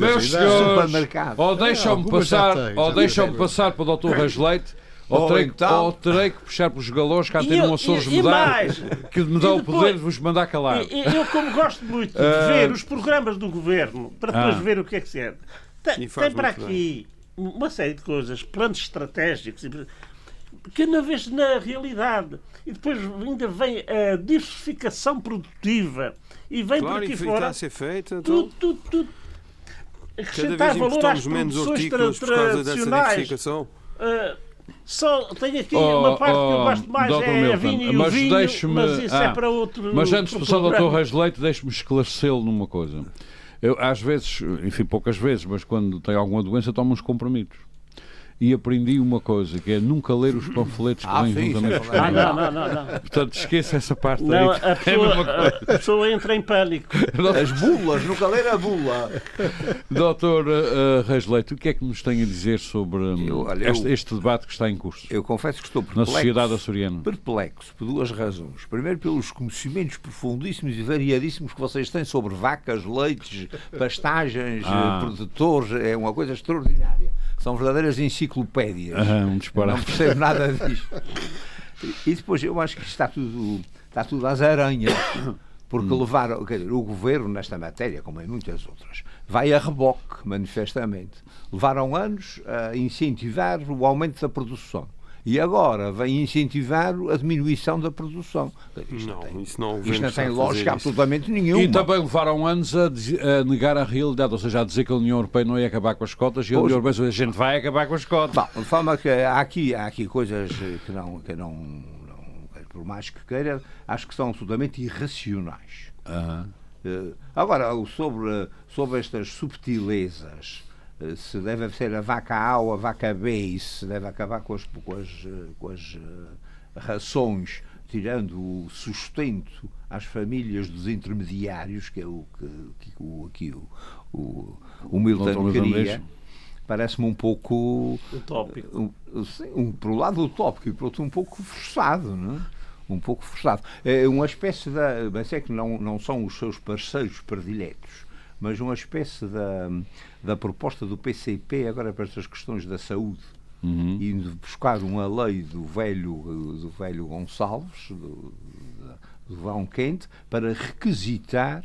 meus senhores, Supermercado. ou deixam-me passar, têm, ou deixam-me têm. passar para o Dr. Reis Leite, ou Ou terei, então- ou terei que puxar pelos galões cá ter eu- um Açores mudar, que me dá o poder de vos mandar calar. E- e Eu, como gosto muito de Ah. ver os programas do governo, para depois Ah. ver o que é que se é, tem, tem para aqui uma série de coisas, planos estratégicos, que não vês na realidade. E depois ainda vem a diversificação produtiva e vem por Claro, aqui e está fora a ser então, tudo, tudo, tudo. Cada Acrescentar vez valor às produções tra artículos por causa dessa tradicionais. Ah, só tenho aqui Oh, uma parte que eu oh, gosto mais Dr. é a Milton, vinho e o mas vinho, mas isso ah, é para outro Mas antes de passar ao Dr. Reis Leite, deixe-me esclarecê-lo numa coisa. Eu, às vezes, enfim, poucas vezes, mas quando tem alguma doença, tomo uns comprimidos. E aprendi uma coisa, que é nunca ler os panfletos que Ah, vêm sim, juntamente com é Ah, não, não, não, não. Portanto, esqueça essa parte Não, aí. a É pessoa, mesma coisa. a pessoa entra em pânico. As bulas, nunca ler a bula. Doutor uh, Reis Leite, o que é que nos tem a dizer sobre hum, Eu- olha, eu- este, este debate que está em curso Eu confesso que estou na perplexo. sociedade açoriana? Perplexo por duas razões. Primeiro, pelos conhecimentos profundíssimos e variadíssimos que vocês têm sobre vacas, leites, pastagens, Ah. eh, produtores. É uma coisa extraordinária. São verdadeiras enciclopédias. Ah, um não percebo nada disto. E depois, eu acho que isto está tudo, está tudo às aranhas. Porque Hum. levar, quer dizer, o governo nesta matéria, como em muitas outras, vai a reboque, manifestamente. Levaram anos a incentivar o aumento da produção. E agora vem incentivar a diminuição da produção. Isto Não, tem, isso não, isto não tem a lógica absolutamente nenhuma. E também levaram anos a, a negar a realidade, ou seja, a dizer que a União Europeia não ia acabar com as cotas e a. União Europeia a gente vai acabar com as cotas. Bom, de forma que há aqui, há aqui coisas eh, que não, que não, não, por mais que queira, acho que são absolutamente irracionais. Eh, Agora, sobre, sobre estas subtilezas, eh, se deve ser a vaca A ou a vaca B e se deve acabar com as, com as, com as eh, rações, tirando o sustento às famílias dos intermediários, que é o que, que o, aqui o, o, o Milton queria, parece-me um pouco Utópico. um, sim, um, por um lado utópico e por outro um pouco forçado, não é? Um pouco forçado. É uma espécie da. Mas é que não, não são os seus parceiros prediletos, mas uma espécie da, da proposta do PCP agora para estas questões da saúde. uhum. Indo buscar uma lei do velho, do velho Gonçalves, do, do Vão Quente, para requisitar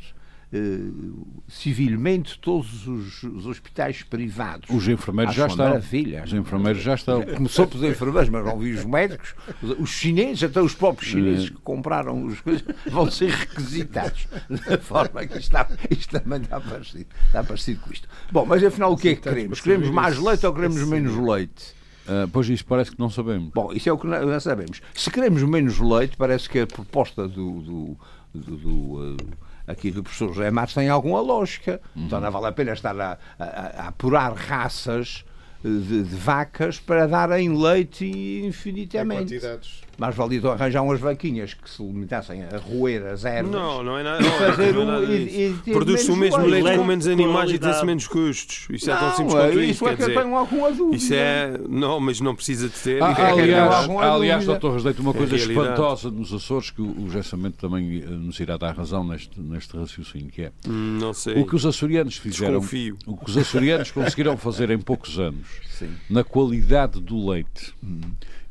civilmente todos os, os hospitais privados. Os enfermeiros Acho já estão. maravilha. Os enfermeiros já estão. Começou pelos enfermeiros, mas não vi os médicos. Os chineses, até os próprios chineses que compraram as coisas, vão ser requisitados. Da forma que isto, está, isto também está parecido, está parecido com isto. Bom, mas afinal o que é que queremos? Queremos mais leite ou queremos menos leite? Ah, pois isso parece que não sabemos. Bom, isso é o que nós não sabemos. Se queremos menos leite, parece que a proposta do, do, do- do, eh, aqui do professor José Matos tem alguma lógica. Então não vale a pena estar a, a- a apurar raças eh, de, de vacas para darem leite infinitamente. quantidades. Mas valia então arranjar umas vaquinhas que se limitassem a roer as ervas. Não, não é nada. fazer não é um- e ter Produz-se o mesmo leite. leite com menos animais e tem-se menos custos. Isso é tão Não, simples é quanto isso isso. é que eu tenho alguma dúvida. isso é. Não, mas não precisa de ter. Ah, é é aliás, há aliás doutor Rasleito, uma É coisa espantosa nos Açores, que o, o José Samento também eh, nos irá dar razão neste, neste raciocínio, que é Hum, Não sei. o que os açorianos fizeram, Desconfio. o que os açorianos conseguiram fazer em poucos anos, Sim. na qualidade do leite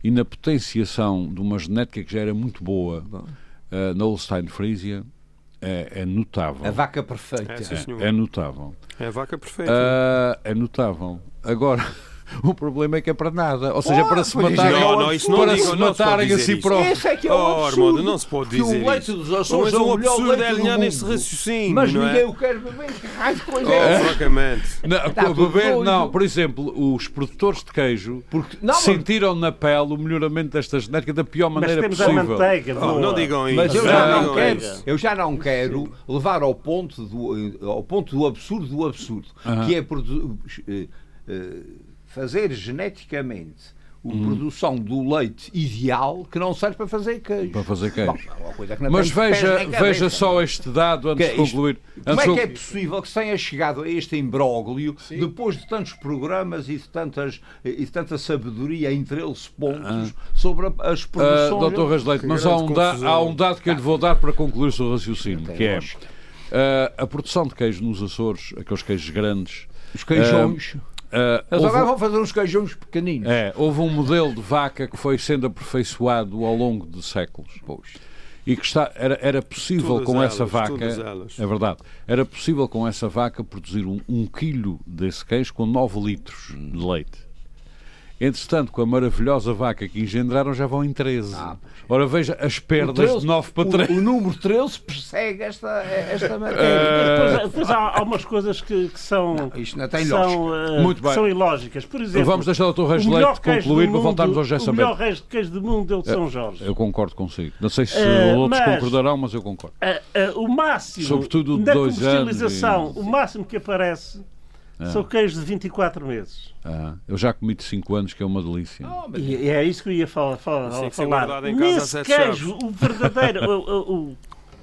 e na potenciação de uma genética que já era muito boa eh, na Holstein Frisia, é, é notável. A vaca perfeita. É. É, é notável. É a vaca perfeita. Ah, é notável. Agora, o problema é que é para nada. Ou seja, Oh, para se isso é matarem, é um não, não, isso não para digo, se matarem a si isso. próprios. Esse é que é o Oh, absurdo. Armando, não se pode que dizer o leite isso. dos Mas Açores é o melhor absurdo leite é do alinhar mundo. nesse raciocínio, Mas não ninguém é? o quer beber. Que raio de coisa Oh, é essa? francamente. Beber, doido. não, por exemplo, os produtores de queijo Porque- não, mas- sentiram na pele o melhoramento desta genética da pior Mas maneira temos a possível. manteiga. Oh, não digam isso. Mas eu já não não quero. eu já não quero levar ao ponto do, ao ponto do absurdo do absurdo, Aham. que é produ- eh, eh, fazer geneticamente a produção do leite ideal que não serve para fazer queijo. Para fazer queijo. Bom, é uma coisa que não Mas veja, veja só este dado antes Que de é isto? concluir. Como Antes é de que é possível que se tenha chegado a este imbróglio depois de tantos programas e de, tantas, e de tanta sabedoria em 13 pontos sobre a- as Ah, produções? Doutor Rasleito, mas há um, da- há um dado que eu lhe vou dar para concluir o seu raciocínio, que é ah, a produção de queijo nos Açores, aqueles queijos grandes. Os queijões. ah, Eles houve- agora vão fazer uns queijões pequeninos. É, houve um modelo de vaca que foi sendo aperfeiçoado ao longo de séculos. E que está, era, era possível Todas com elas, essa vaca. É verdade. Era possível com essa vaca produzir um, um quilo desse queijo com 9 litros de leite. Entretanto, com a maravilhosa vaca que engendraram, já vão em 13. Ah, Ora, veja as O perdas 13 de 9 para o- 3. O, número 13 persegue esta, esta Ah, matéria. Depois, depois há, há umas coisas que, que são, Isto não tem são, eh, Muito que bem. são ilógicas. Por exemplo, Vamos deixar o Dr. Reis o melhor Leite concluir para voltarmos ao José O melhor Samento. queijo queijo do mundo é o de São Jorge. Eu concordo consigo. Não sei se Eh, outros mas- concordarão, mas eu concordo. Ah, ah, o máximo Sobretudo de da dois anos e- o máximo que aparece São queijos de 24 meses. Ah, eu já comi de 5 anos, que é uma delícia. E, e é isso que eu ia falar. falar, falar. Nesse queijo, o verdadeiro, o- o-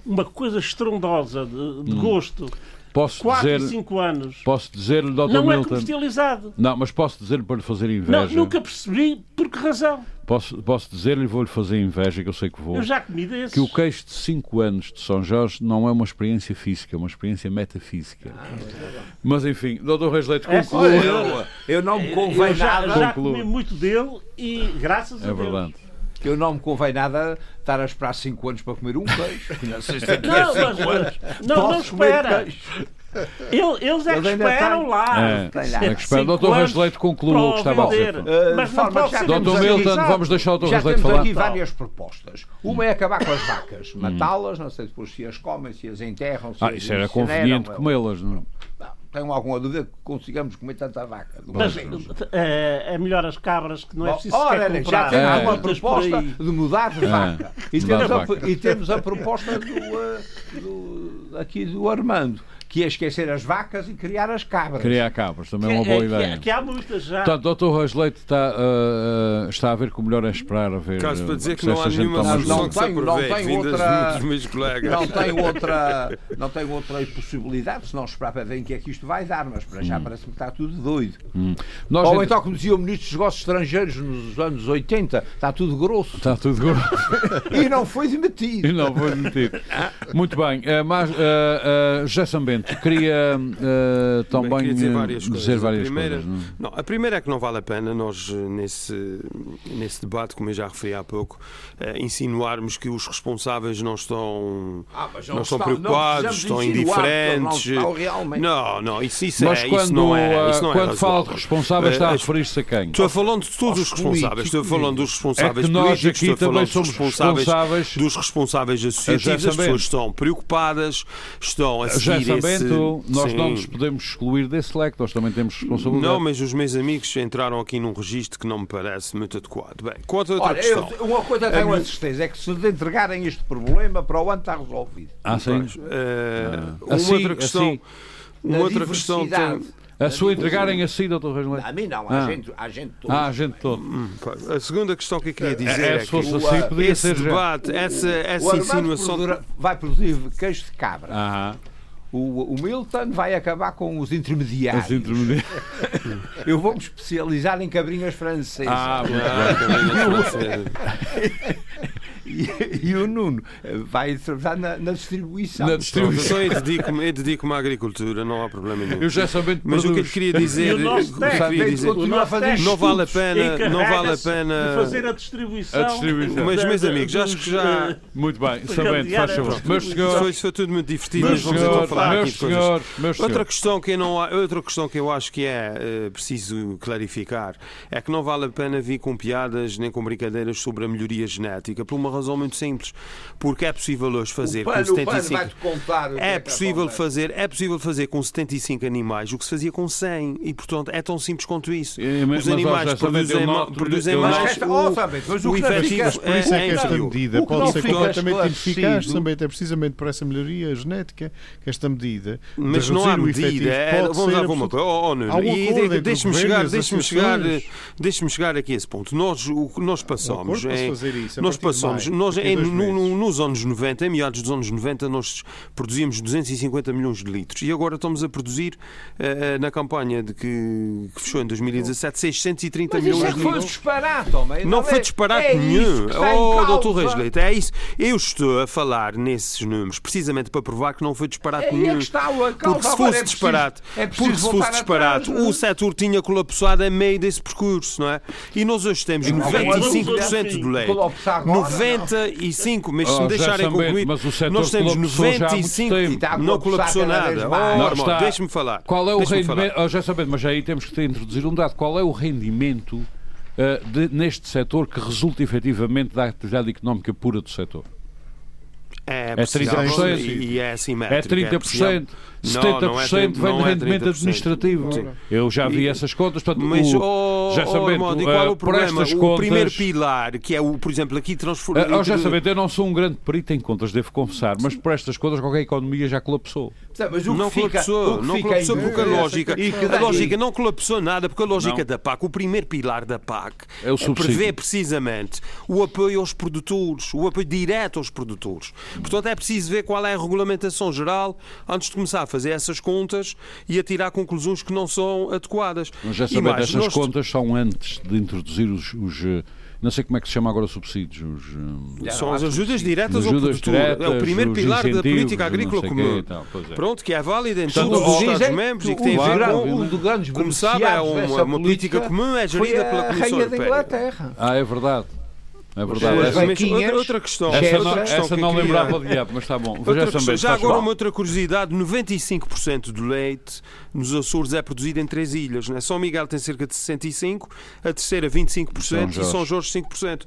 uma coisa estrondosa de, de gosto, Posso 4 e dizer, 5 anos, posso dizer-lhe, Dr. não é Milton. comercializado. Não, mas posso dizer-lhe para lhe fazer Não, inveja. nunca percebi por que razão. Posso, posso dizer-lhe e vou-lhe fazer inveja, que eu sei que vou. Eu já comi desses. Que o queijo de 5 anos de São Jorge não é uma experiência física, é uma experiência metafísica. Mas enfim, Dr. Reis Leite, É, conclua. Olha, eu, eu não me convém eu já, nada. já Conclua. comi muito dele e graças a É Deus. verdade. Que eu não me convém nada estar a esperar 5 anos para comer um queijo. Não sei se daqui a Não, mas, 5 anos não, não espera. queijo. Ele- eles é que Eles esperam lá. É, é que Dr. Reis anos Leite conclua o que estava a dizer. Uh, Mas não pode ser aqui- Milton, comercializado. vamos deixar o Dr. Temos falar. aqui várias propostas. Uma é acabar com as vacas, Hum. matá-las, não sei depois se as comem, se as enterram, se Ah, as isso era conveniente é- comê-las, não? Tenho alguma dúvida que consigamos comer tanta vaca. Mas é, é melhor as cabras que não é preciso ora, sequer comprar. já temos É. uma proposta de mudar de vaca. E, mudar temos a, vaca. e temos a proposta do, uh, do- aqui do Armando, que é esquecer as vacas e criar as cabras. Criar cabras, também é uma Que- boa que- ideia. Que há muitas já. Portanto, Dr. Reis Leite está, ah, está a ver que o melhor é esperar a ver. Caso para dizer que se não esta há gente nenhuma Não, solução não que se tenho- não vindas outra- dos meus colegas. Não tem outra, não tem outra possibilidade, se não esperar para ver em que é que isto vai dar, mas para Hum. já parece-me que está tudo doido. Nós Ou ent- então, como dizia o Ministro dos Negócios Estrangeiros nos anos 80, está tudo grosso. Está tudo gordo. E não foi demitido. E não vou admitir. Muito bem, eh, mas uh, uh, José Sambento, queria eh, também Bem, queria dizer várias coisas. dizer A várias primeira- coisas. não é? Não, a primeira é que não vale a pena nós, nesse, nesse debate, como eu já referi há pouco, eh, insinuarmos que os responsáveis não estão, Ah, mas não estão preocupados, estão indiferentes. Não, estão não, não, isso, isso, Mas é, quando, isso não é, isso não é quando fala de responsáveis, está a Eh, referir-se a quem? Estou a falando de todos os responsáveis. Estou a falando dos É responsáveis que nós políticos, aqui estou a falar também dos somos responsáveis, responsáveis. dos responsáveis associativos. As pessoas estão preocupadas, estão a seguir esse... Sambento, nós Sim. não nos podemos excluir desse leque, nós também temos responsabilidade. Não, mas os meus amigos entraram aqui num registro que não me parece muito adequado. Bem, quanto a outra Olha, questão. eu, uma coisa tenho a certeza, é que se entregarem este problema, para o ano está resolvido. Ah, sim. Pois, eh, uma Assim, outra questão. assim. Uma outra questão tem. A sua entregarem assim, Dr. Reis? A mim não, Ah. há gente, há gente toda. Ah, a gente todo. Pois, A segunda questão que eu queria dizer É, é, se que fosse assim, ah, podia esse ser já. debate, essa, o essa Armando insinuação. vai produzir queijo de cabra. Aham. O, o Milton vai acabar com os intermediários. Assim, intermediário. Eu vou-me especializar em cabrinhas francesas. Ah, também não sei. E, e o Nuno eh, vai trabalhar na, na distribuição. Na distribuição. então eu dedico-me eu dedico-me à agricultura, não há problema nenhum. Eu já sabendo Mas o que eu produz. queria dizer, eu queria dizer não vale a pena, não vale a pena. fazer a distribuição. A distribuição. Mas, meus da- amigos, acho dos, que já- eh, Muito bem, cambiar faz favor. Meus Isso senhores, foi, foi tudo muito divertido, meus mas vamos então falar aqui meus senhores, Outra questão, que eu não, há- outra questão que eu acho que é eh, preciso clarificar é que não vale a pena vir com piadas nem com brincadeiras sobre a melhoria genética, por uma razão muito simples. Porque é possível hoje fazer o com pano, o pano 75. vai-te contar. o que É que possível, fazer, é possível fazer com 75 animais o que se fazia com 100 e, portanto, é tão simples quanto isso. Eh, mas- Os mas, animais sabem, produzem, noto- produzem Mas mais. esta- o- oh, sabe, mas o o que não efetivo fica- Por isso é que é esta frio. medida O que pode não ser completamente ineficaz também, é precisamente por essa melhoria genética que esta medida. Mas não há reduzir o efetivo medida. É, vamos lá, vamos oh, oh, um e o Deixe-me chegar, e deixe-me chegar, deixe-me chegar aqui a esse ponto. Nós, o que nós passamos, em- nós passamos, nós em- no- nos anos 90, em meados dos anos 90, nós produzíamos 250 milhões de litros e agora estamos a produzir eh, na campanha de que, que fechou em 2017 630 Mas isso milhões é de foi litros. disparate, homem. Não foi é- disparate é isso nenhum. Oh, doutor Reis Leite, é isso. Eu estou a falar nesses números precisamente para provar que não foi disparate É é nenhum. Porque se fosse é preciso- disparate, é preciso porque se fosse disparate, o setor tinha colapsado a meio desse percurso, não é? E nós hoje temos Não, 95% do leite. Colapsar agora, 95, mas se Oh, me já deixarem concluir, mas o setor nós temos colapsou já há muito 95, tempo. E está a não colapsou nada. mais. Oh, deixe-me falar. Qual é o rendimento? Oh, já sabendo, mas aí temos que introduzir um dado. Qual é o rendimento eh, de- neste setor que resulta efetivamente da atividade económica pura do setor? É, É 30%. apreciável e e é assimétrico. É apreciável. 30%, Não, 70% não é vem 30, de não é rendimento 30%. administrativo. Sim. Eu já vi E- essas contas, portanto, Mas, o, oh, já oh, sabendo, Armando, e qual é eh, o por problema? o contas, primeiro pilar, que é o, por exemplo, aqui transformar. Oh, já sabendo, eu não sou um grande perito em contas, devo confessar, mas por estas contas qualquer economia já colapsou. Mas o que não fica- colapsou, o que não fica colapsou porque a dúvida- lógica, que a lógica não colapsou nada, porque a lógica Não. da PAC, o primeiro pilar da PAC, É o subsídio. prevê precisamente o apoio aos produtores, o apoio direto aos produtores. Portanto, é preciso ver qual é a regulamentação geral antes de começar a fazer essas contas e a tirar conclusões que não são adequadas. Mas já E mais, essas nós- contas são antes de introduzir os, os, eh, Não sei como é que se chama agora subsídios. Os, eh, São as ajudas diretas ao produtor. é o primeiro os pilar da política agrícola comum. tal, é. Pronto, que é válida em todos os dizem Estados-membros e que tem a ver com. um dos grandes Como sabe, é uma, política comum, é gerida pela Comissão Rainha da Europeia. Inglaterra. Ah, é verdade. É verdade. Essa, outra, outra questão. essa Essa não, outra questão essa que não lembrava de diabo, mas está bom. Outra Já, questão- também, já faz agora uma outra curiosidade, 95% do leite nos Açores é produzido em três ilhas. Né? São Miguel tem cerca de 65%, a terceira 25% São e São Jorge. Jorge 5%.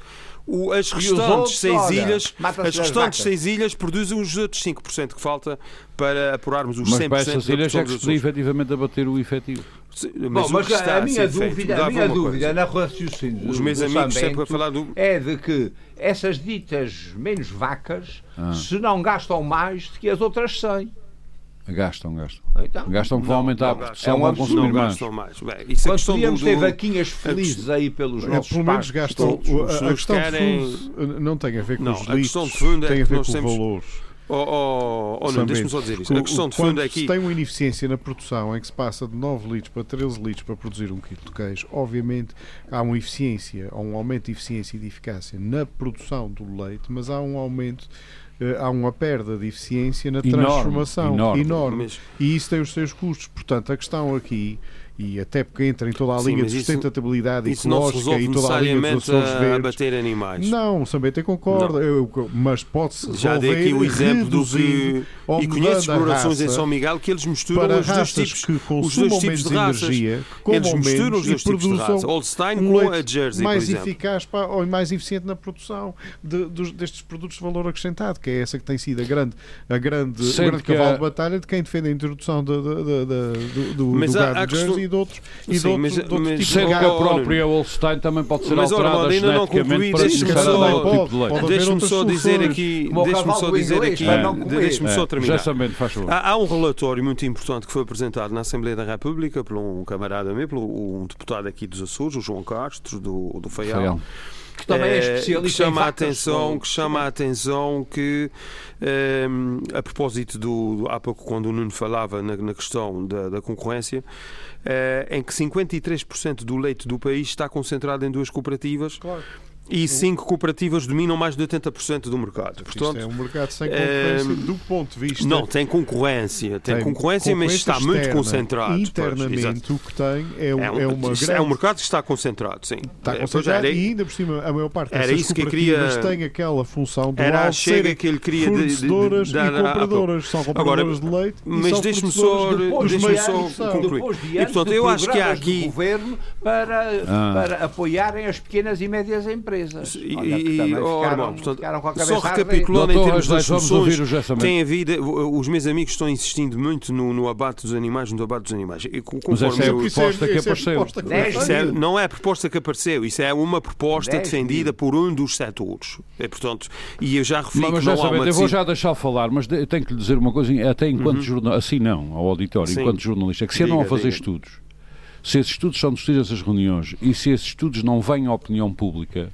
O, as restantes seis olha, ilhas, as restantes seis ilhas produzem os outros 5% que falta para apurarmos os Mas 100% para essas ilhas é que dos se podia efetivamente abater o efetivo. Sim, Bom, Mas, mas a minha dúvida, a minha dúvida na raciocínio Os meus do amigos sempre Sambento a falar do. é de que essas ditas menos vacas Ah. se não gastam mais do que as outras 100. Gastam, gastam. Então, Gastam que vão aumentar não a produção, É um vão consumir Não mais. mais. Bem, isso é quando podíamos ter vaquinhas felizes aí pelos É, nossos pelo menos gastam. A, a senhores questão querem- de fundo não tem a ver com Não, os a questão litros, de fundo é tem a ver com temos- os valores. Oh, oh, oh, não, deixa-me só dizer isto. A O- questão de fundo quando é que. se tem uma ineficiência na produção em que se passa de 9 litros para 13 litros para produzir um quilo de queijo, obviamente há uma eficiência, há um aumento de eficiência e de eficácia na produção do leite, mas há um aumento, eh, há uma perda de eficiência na Enorme, transformação enorme. Mas- E isso tem os seus custos. Portanto, a questão aqui, e até porque entra em toda a Sim, linha de isso- sustentabilidade Isso não se ecológica resolve e toda a linha dos necessariamente Açores a, a bater animais. Não, o Sambete concorda, eu- mas pode-se Já dei aqui o exemplo do que. E a explorações em São Miguel que eles misturam para os dois raças tipos. que os consumam dois tipos menos de raças. energia, que Eles misturam os dois tipos de raça. Holstein um com a Jersey, mais eficaz para, ou mais eficiente na produção de- dos- destes produtos de valor acrescentado, que é essa que tem sido a grande, a grande, o grande cavalo a- de batalha de quem defende a introdução de- de- de- de- do, do, do gado de Jersey de outros, e de Sim, mas- de outros mas- de que gado. a própria Holstein também pode ser Mas, alterada Armando, ainda não concluí, beneficiar só- tipo de Pode outras só dizer aqui, cavalo só dizer aqui, deixa-me só É, terminar. Há, há um relatório muito importante que foi apresentado na Assembleia da República por um camarada meu, por um deputado aqui dos Açores, o João Castro, do, do Faial. Faial. Que também é Eh, especialista que chama a atenção com- que chama a atenção que ehm, a propósito do, há pouco quando o Nuno falava na, na questão da, da concorrência eh, em que 53% do leite do país está concentrado em duas cooperativas Claro. E cinco cooperativas dominam mais de 80% do mercado Isto portanto é um mercado sem concorrência eh, do ponto de vista não tem concorrência tem, Tem concorrência mas está muito externa. concentrado pois, Internamente, exato. o que tem é, um- é, um, é uma isto grande é um mercado que está concentrado sim Está pois concentrado era- e ainda por cima a maior parte era isso que queria- tem aquela função do era a de chega que ele queria de- de- de fornecedoras dar e compradoras. São compradoras Agora, de leite e mas são deixe-me só- fornecedoras de- Depois dos deixe-me meios de só de concluir. de E, portanto, de eu acho que há aqui- governo para, Ah. para apoiarem as pequenas e médias empresas. E, Olha, e- oh, ficaram, Armando, portanto, ficaram com a só recapitulando em termos das Reis, vamos ouvir soluções, tem havido, os meus amigos estão insistindo muito no, no abate dos animais, no abate dos animais. E, Mas conforme essa é a é- proposta que isso é apareceu. proposta que é- feita. não é a proposta que apareceu, isso é uma proposta Dez defendida mil. por um dos setores. E, portanto, e eu já referi Mas, mas que já não há sabendo, uma eu vou já deixar falar, mas de- eu tenho que lhe dizer uma coisa, até enquanto jornalista, assim não, ao auditório, Sim. enquanto jornalista, é que se eu não Diga, a fazer diga. estudos, se esses estudos são discutidos nessas reuniões e se esses estudos não vêm à opinião pública,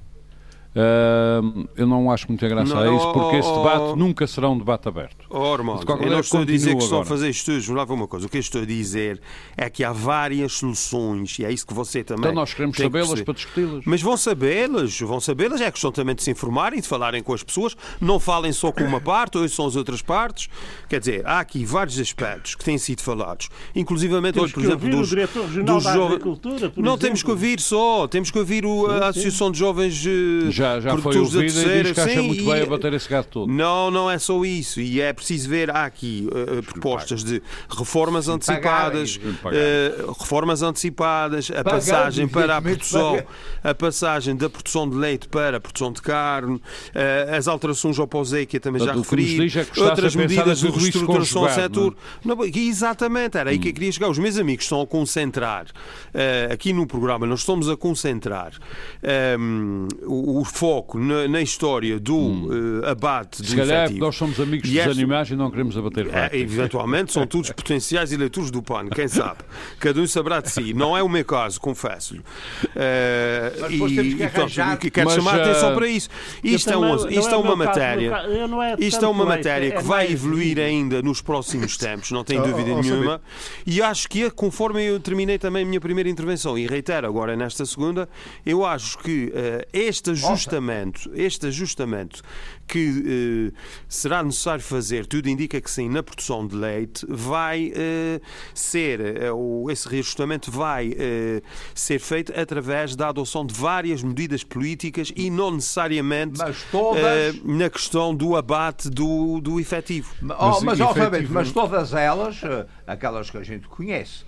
hum, eu não acho muita graça Não, a isso, porque oh, esse oh, debate oh. nunca será um debate aberto. Oh, Armando, eu não estou a dizer que estão a fazer estudos, lá uma coisa. O que eu estou a dizer é que há várias soluções e é isso que você também. Então nós queremos que sabê-las perceber. para discuti-las. Mas vão sabê-las, vão sabê-las, é questão também de se informarem, de falarem com as pessoas, não falem só com uma parte, ou são as outras partes. Quer dizer, há aqui vários aspectos que têm sido falados, inclusivamente hoje, por que exemplo, dos, dos jovens. Não exemplo. temos que ouvir só, temos que ouvir o- a Associação de Jovens eh, Já, já foi ouvida e diz que acha Sim, muito e- bem abater esse gato todo. não, não é só isso. E é preciso ver, há aqui eh, propostas de reformas antecipadas, eh, reformas antecipadas, a passagem para a produção, a passagem da produção de leite para a produção de carne, eh, as alterações ao POSEI, que eu também já referi, é outras a medidas de reestruturação ao conjugado, setor. Não, exatamente, era aí que eu queria chegar. Os meus amigos estão a concentrar aqui no programa, nós estamos a concentrar eh, o, o foco na, na história do eh, abate Se do calhar é porque efetivo. nós somos amigos E dos esta- animais imagem, não queremos abater É, eventualmente são todos potenciais eleitores do PAN, quem sabe? Cada um saberá de si. Não é o meu caso, confesso-lhe. Mas depois temos que arranjar- que quero Mas, chamar a atenção eh, para isso. Isto é, um- não isto é é uma matéria. é Isto é uma matéria é que vai evoluir ainda nos próximos tempos, não tenho Oh, dúvida oh, nenhuma. E acho que, conforme eu terminei também a minha primeira intervenção, e reitero agora nesta segunda, eu acho que eh, este ajustamento, este ajustamento que eh, será necessário fazer, tudo indica que sim, na produção de leite, vai eh, ser, eh, ou esse reajustamento vai eh, ser feito através da adoção de várias medidas políticas e não necessariamente Mas todas- eh, na questão do abate do, do efetivo. Mas, oh, mas, ó, efetivo- mas todas elas, eh, aquelas que a gente conhece,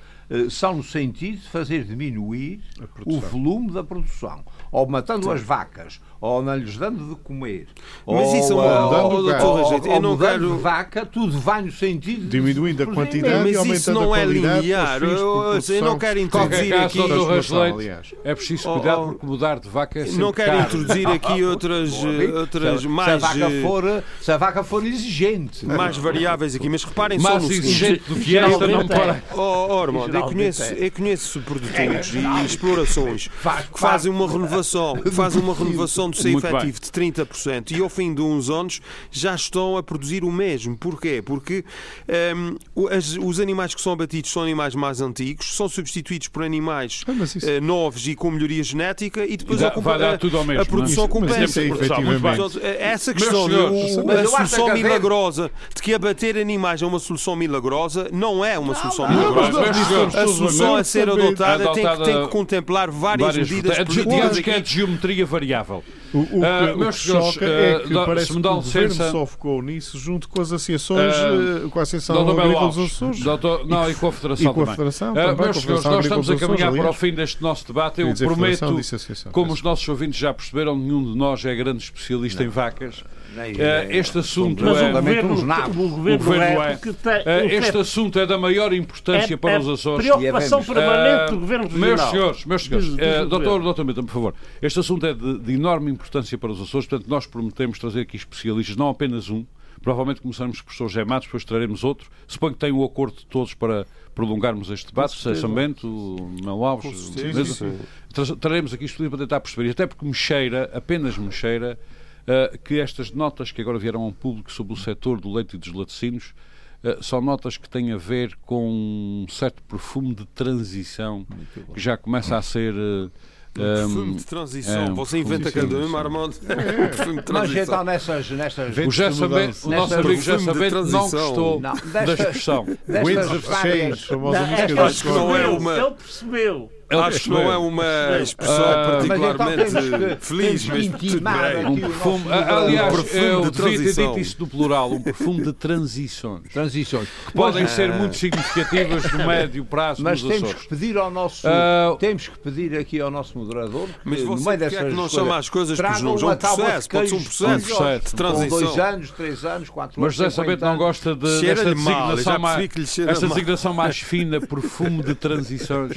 são no sentido de fazer diminuir o volume da produção. Ou matando as vacas, ou não lhes dando de comer. Mas isso é ou, uma- eh, mudando oh, o doutor gado. Rejeito, eu ou não mudando quero- de vaca, tudo vai no sentido de Diminuindo a de quantidade produzir e Mas aumentando isso não a é qualidade linear. para Eu- eu não quero introduzir caso, aqui. Rasleite, aliás. é preciso Oh, cuidar oh. porque mudar de vaca é Não quero caro. introduzir aqui outras, outras se, mais, se, a vaca eh, for, se a vaca for exigente. mais variáveis aqui, mas reparem só Mais no exigente do que esta não Geralmente é. para. Oh, oh, eu Geralmente conheço, é. eu conheço produtores e explorações que fazem uma renovação, que fazem uma renovação do seu Muito bem. efetivo de 30% e ao fim de uns anos já estão a produzir o mesmo. Porquê? Porque ehm, o- as- os animais que são abatidos são animais mais antigos, são substituídos por animais Ah, mas isso- eh, novos e com melhoria genética e depois Dá- vai dar a- tudo ao mesmo, a produção não é? Mas compensa. isso é Produção, essa Meus questão de senhores, o- mas a solução a milagrosa de que abater animais é uma solução milagrosa não é uma solução Não, milagrosa. mas Meus A solução a ser também. adotada tem que, Adotada tem que contemplar várias, Várias medidas é digamos que é de geometria variável. O, o Ah, que, meus o que senhores, choca ah, é que dá- parece que o governo licença- só focou nisso junto com as associações, Ah, eh, com a Associação Melo Agrícola dos Açores. doutor- não, e com a Federação E com a também. Federação Ah, também, a meus senhores, nós estamos a caminhar para o fim deste nosso debate. Eu prometo, como os nossos ouvintes já perceberam, nenhum de nós é grande especialista em vacas. Ah, este assunto Mas é... o governo, o governo, é, é. Ah, este que é- assunto é da maior importância é- para é os Açores. Preocupação E é permanente Ah, do governo Meus regional. senhores, meus senhores, eh, o doutor, doutor por favor, este assunto é de, de enorme importância para os Açores, portanto nós prometemos trazer aqui especialistas, não apenas um, provavelmente começaremos por o professor José Matos, depois traremos outro, suponho que tem o acordo de todos para prolongarmos este debate, José Sambento, Alves, Com sim. Tra- traremos aqui estudo para tentar perceber, e até porque me cheira, apenas me cheira, eh, que estas notas que agora vieram ao público sobre o setor do leite e dos laticínios eh, são notas que têm a ver com um certo perfume de transição que já começa a ser. Eh, Perfume de transição. é, um Você inventa cada um, Armando. Perfume de Mas transição. então nessas. nessas o Sabente, mudança. o nosso amigo de Sabente não transição. gostou Não, da desta- expressão. destas Winds of Change, famosa música da Acho que não é uma- Ele percebeu. Ele Acho que não é uma expressão Ah, Mas então particularmente que- feliz, mas que tudo bem. Um perfume, ah, aliás, Um perfume eu de devia ter dito isso no plural, um perfume de transições. transições. Podem ser muito significativas no médio prazo Mas nos temos Açores. que pedir ao nosso. Ah, temos que pedir aqui ao nosso moderador que Mas no você meio porque é dessas que não chama as coisas traga nomes? É um processo, pode ser um queijos processo processo. de transição. dois anos, três anos, quatro Mas anos. José Sabete 50 não gosta de, desta designação mais, que esta designação mais fina, perfume de transições.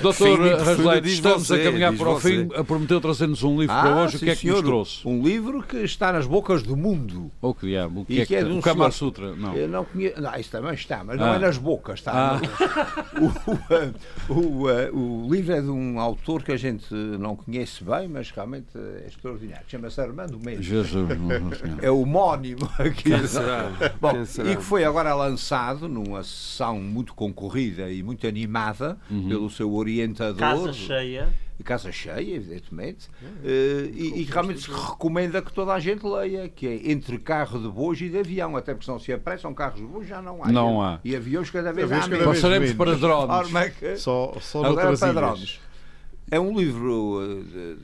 Doutor Rasleite, diz estamos a você, caminhar diz para o fim. Prometeu trazer-nos um livro Ah, para hoje. O sim, que é que senhor. nos trouxe? Um livro que está nas bocas do mundo. Oh, que diabo. O que E é que é que de um O Kama Sutra? Não. Eu não conheço. Não, isso também está, mas não Ah. é nas bocas, está. Ah. O, o, o, o livro é de um autor que a gente não conhece bem, mas realmente é extraordinário. Chama-se Armando Mendes. Jesus. É homónimo aqui. Quem será? Bom, Quem será? e que foi agora lançado numa sessão muito concorrida e muito animada Uhum. pelo seu orientador. Casa cheia. Casa cheia, evidentemente, eh, e, e que realmente se recomenda que toda a gente leia, que é entre carro de bois e de avião, até porque se não se apressam carros de bois já não há. Não há. E aviões cada vez Aviões cada vez Passaremos menos. para drones. É que- Só, só Agora para ilhas. drones. É um livro eh, de-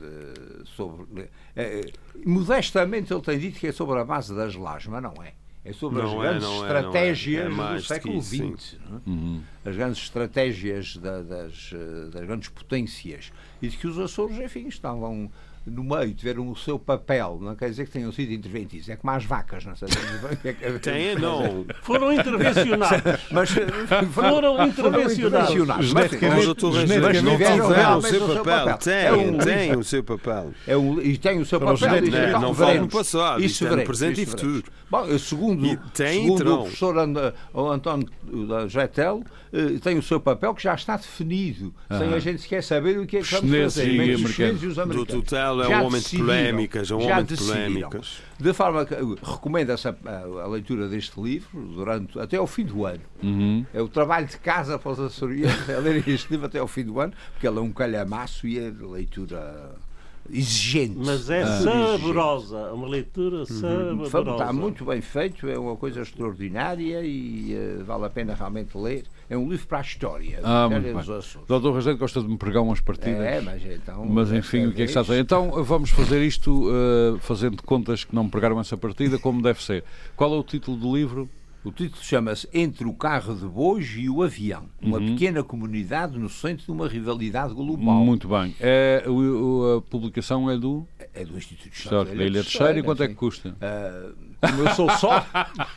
de- sobre. eh, modestamente ele tem dito que é sobre a base das lajes, mas não é. É sobre Não as é, grandes é, é. estratégias É mais do século isso. XX. não é? Uhum. as grandes estratégias da, das, das grandes potências e de que os Açores, enfim, estavam no meio, tiveram o seu papel, não quer dizer que tenham sido interventivos, é como as vacas, não sei bem é Tem, não. Foram intervencionados. Mas foram intervencionados. Mas, mas não tiveram o seu papel. Tem, tem o seu papel. É um, e tem o seu papel. Não, não falo no passado, isto é no presente e futuro. Bom, segundo, tem, segundo o professor António Getel, eh, tem o seu papel que já está definido, sem a gente sequer saber o que é que vamos fazer. E os Do total é um homem de polémicas, é um homem de polémicas. De forma que recomendo essa, a, a, leitura deste livro durante, até ao fim do ano. Uhum. É o trabalho de casa para os açorianos, é ler este livro até ao fim do ano, porque ele é um calhamaço e é leitura exigente. Mas é ah, saborosa, exigente. uma leitura uhum. saborosa. Está muito bem feito, é uma coisa extraordinária e uh, vale a pena realmente ler. É um livro para a história. Ah, muito bem. Doutor Rogério gosta de me pregar umas partidas. É, mas então. Mas enfim, o que é que está a dizer? Então vamos fazer isto uh, fazendo contas que não me pregaram essa partida, como deve ser. Qual é o título do livro? O título chama-se Entre o Carro de Bois e o Avião. Uma uhum. pequena comunidade no centro de uma rivalidade global. Muito bem. É, o, a publicação é do? É do Instituto de História da Ilha Terceira. E quanto é que custa? Uh, eu sou só,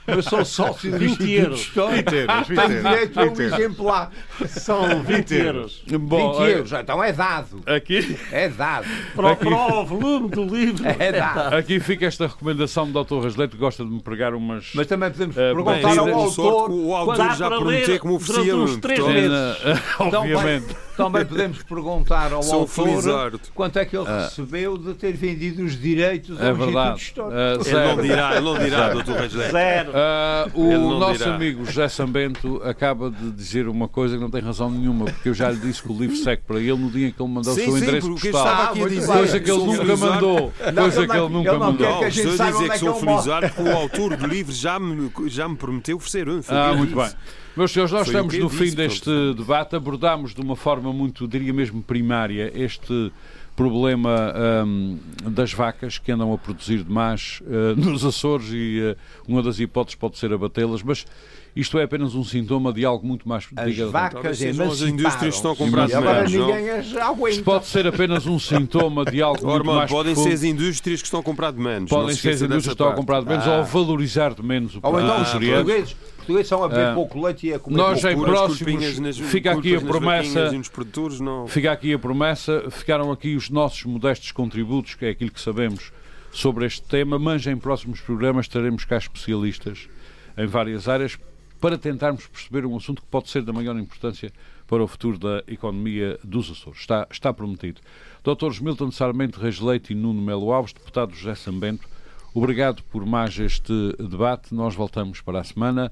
eu sou sócio do 20 euros. 20 euros. Tenho direito a um exemplar. São 20 euros. Bom, 20 euros, então é dado. Aqui? É dado. Para, aqui, para o volume do livro. É dado. Aqui fica esta recomendação do Dr. Rasleto, que gosta de me pregar umas. Mas também podemos uh, perguntar ao autor. O autor já prometeu que me oferecia uns três meses. Obviamente. Também podemos perguntar ao Sou autor quanto é que ele uh, recebeu de ter vendido os direitos ao é verdade. Instituto Uh, ele não dirá, ele não dirá, doutor Reis Zero. Uh, o nosso dirá. amigo José Sambento acaba de dizer uma coisa que não tem razão nenhuma, porque eu já lhe disse que o livro segue para ele no dia que ele mandou sim, o seu sim, endereço postal. Ah, coisa que ele nunca mandou. Coisa que ele nunca mandou. Estou a dizer que sou felizardo porque o autor do livro já me, já me prometeu oferecer um. Ah, muito bem. Meus senhores, nós Foi estamos no fim deste debate. Abordámos de uma forma muito, diria mesmo, primária este problema um, das vacas que andam a produzir demais uh, nos Açores e uh, uma das hipóteses pode ser abatê-las, mas isto é apenas um sintoma de algo muito mais... As vacas as indústrias estão a comprar demais, Isto pode ser apenas um sintoma de algo muito mais podem ser as indústrias que estão a comprar de menos. Podem ser as indústrias que estão a comprar de menos ah. ou a valorizar de menos o produto. Ou então os portugueses portugueses são a beber pouco leite e a comer Nós pouco. em próximos, nas, fica aqui a promessa, fica aqui a promessa, ficaram aqui os nossos modestos contributos, que é aquilo que sabemos sobre este tema, mas em próximos programas teremos cá especialistas em várias áreas para tentarmos perceber um assunto que pode ser da maior importância para o futuro da economia dos Açores. Está, está prometido. Doutores Milton Sarmento Reis Leite e Nuno Melo Alves, deputado José Sambento, obrigado por mais este debate. Nós voltamos para a semana.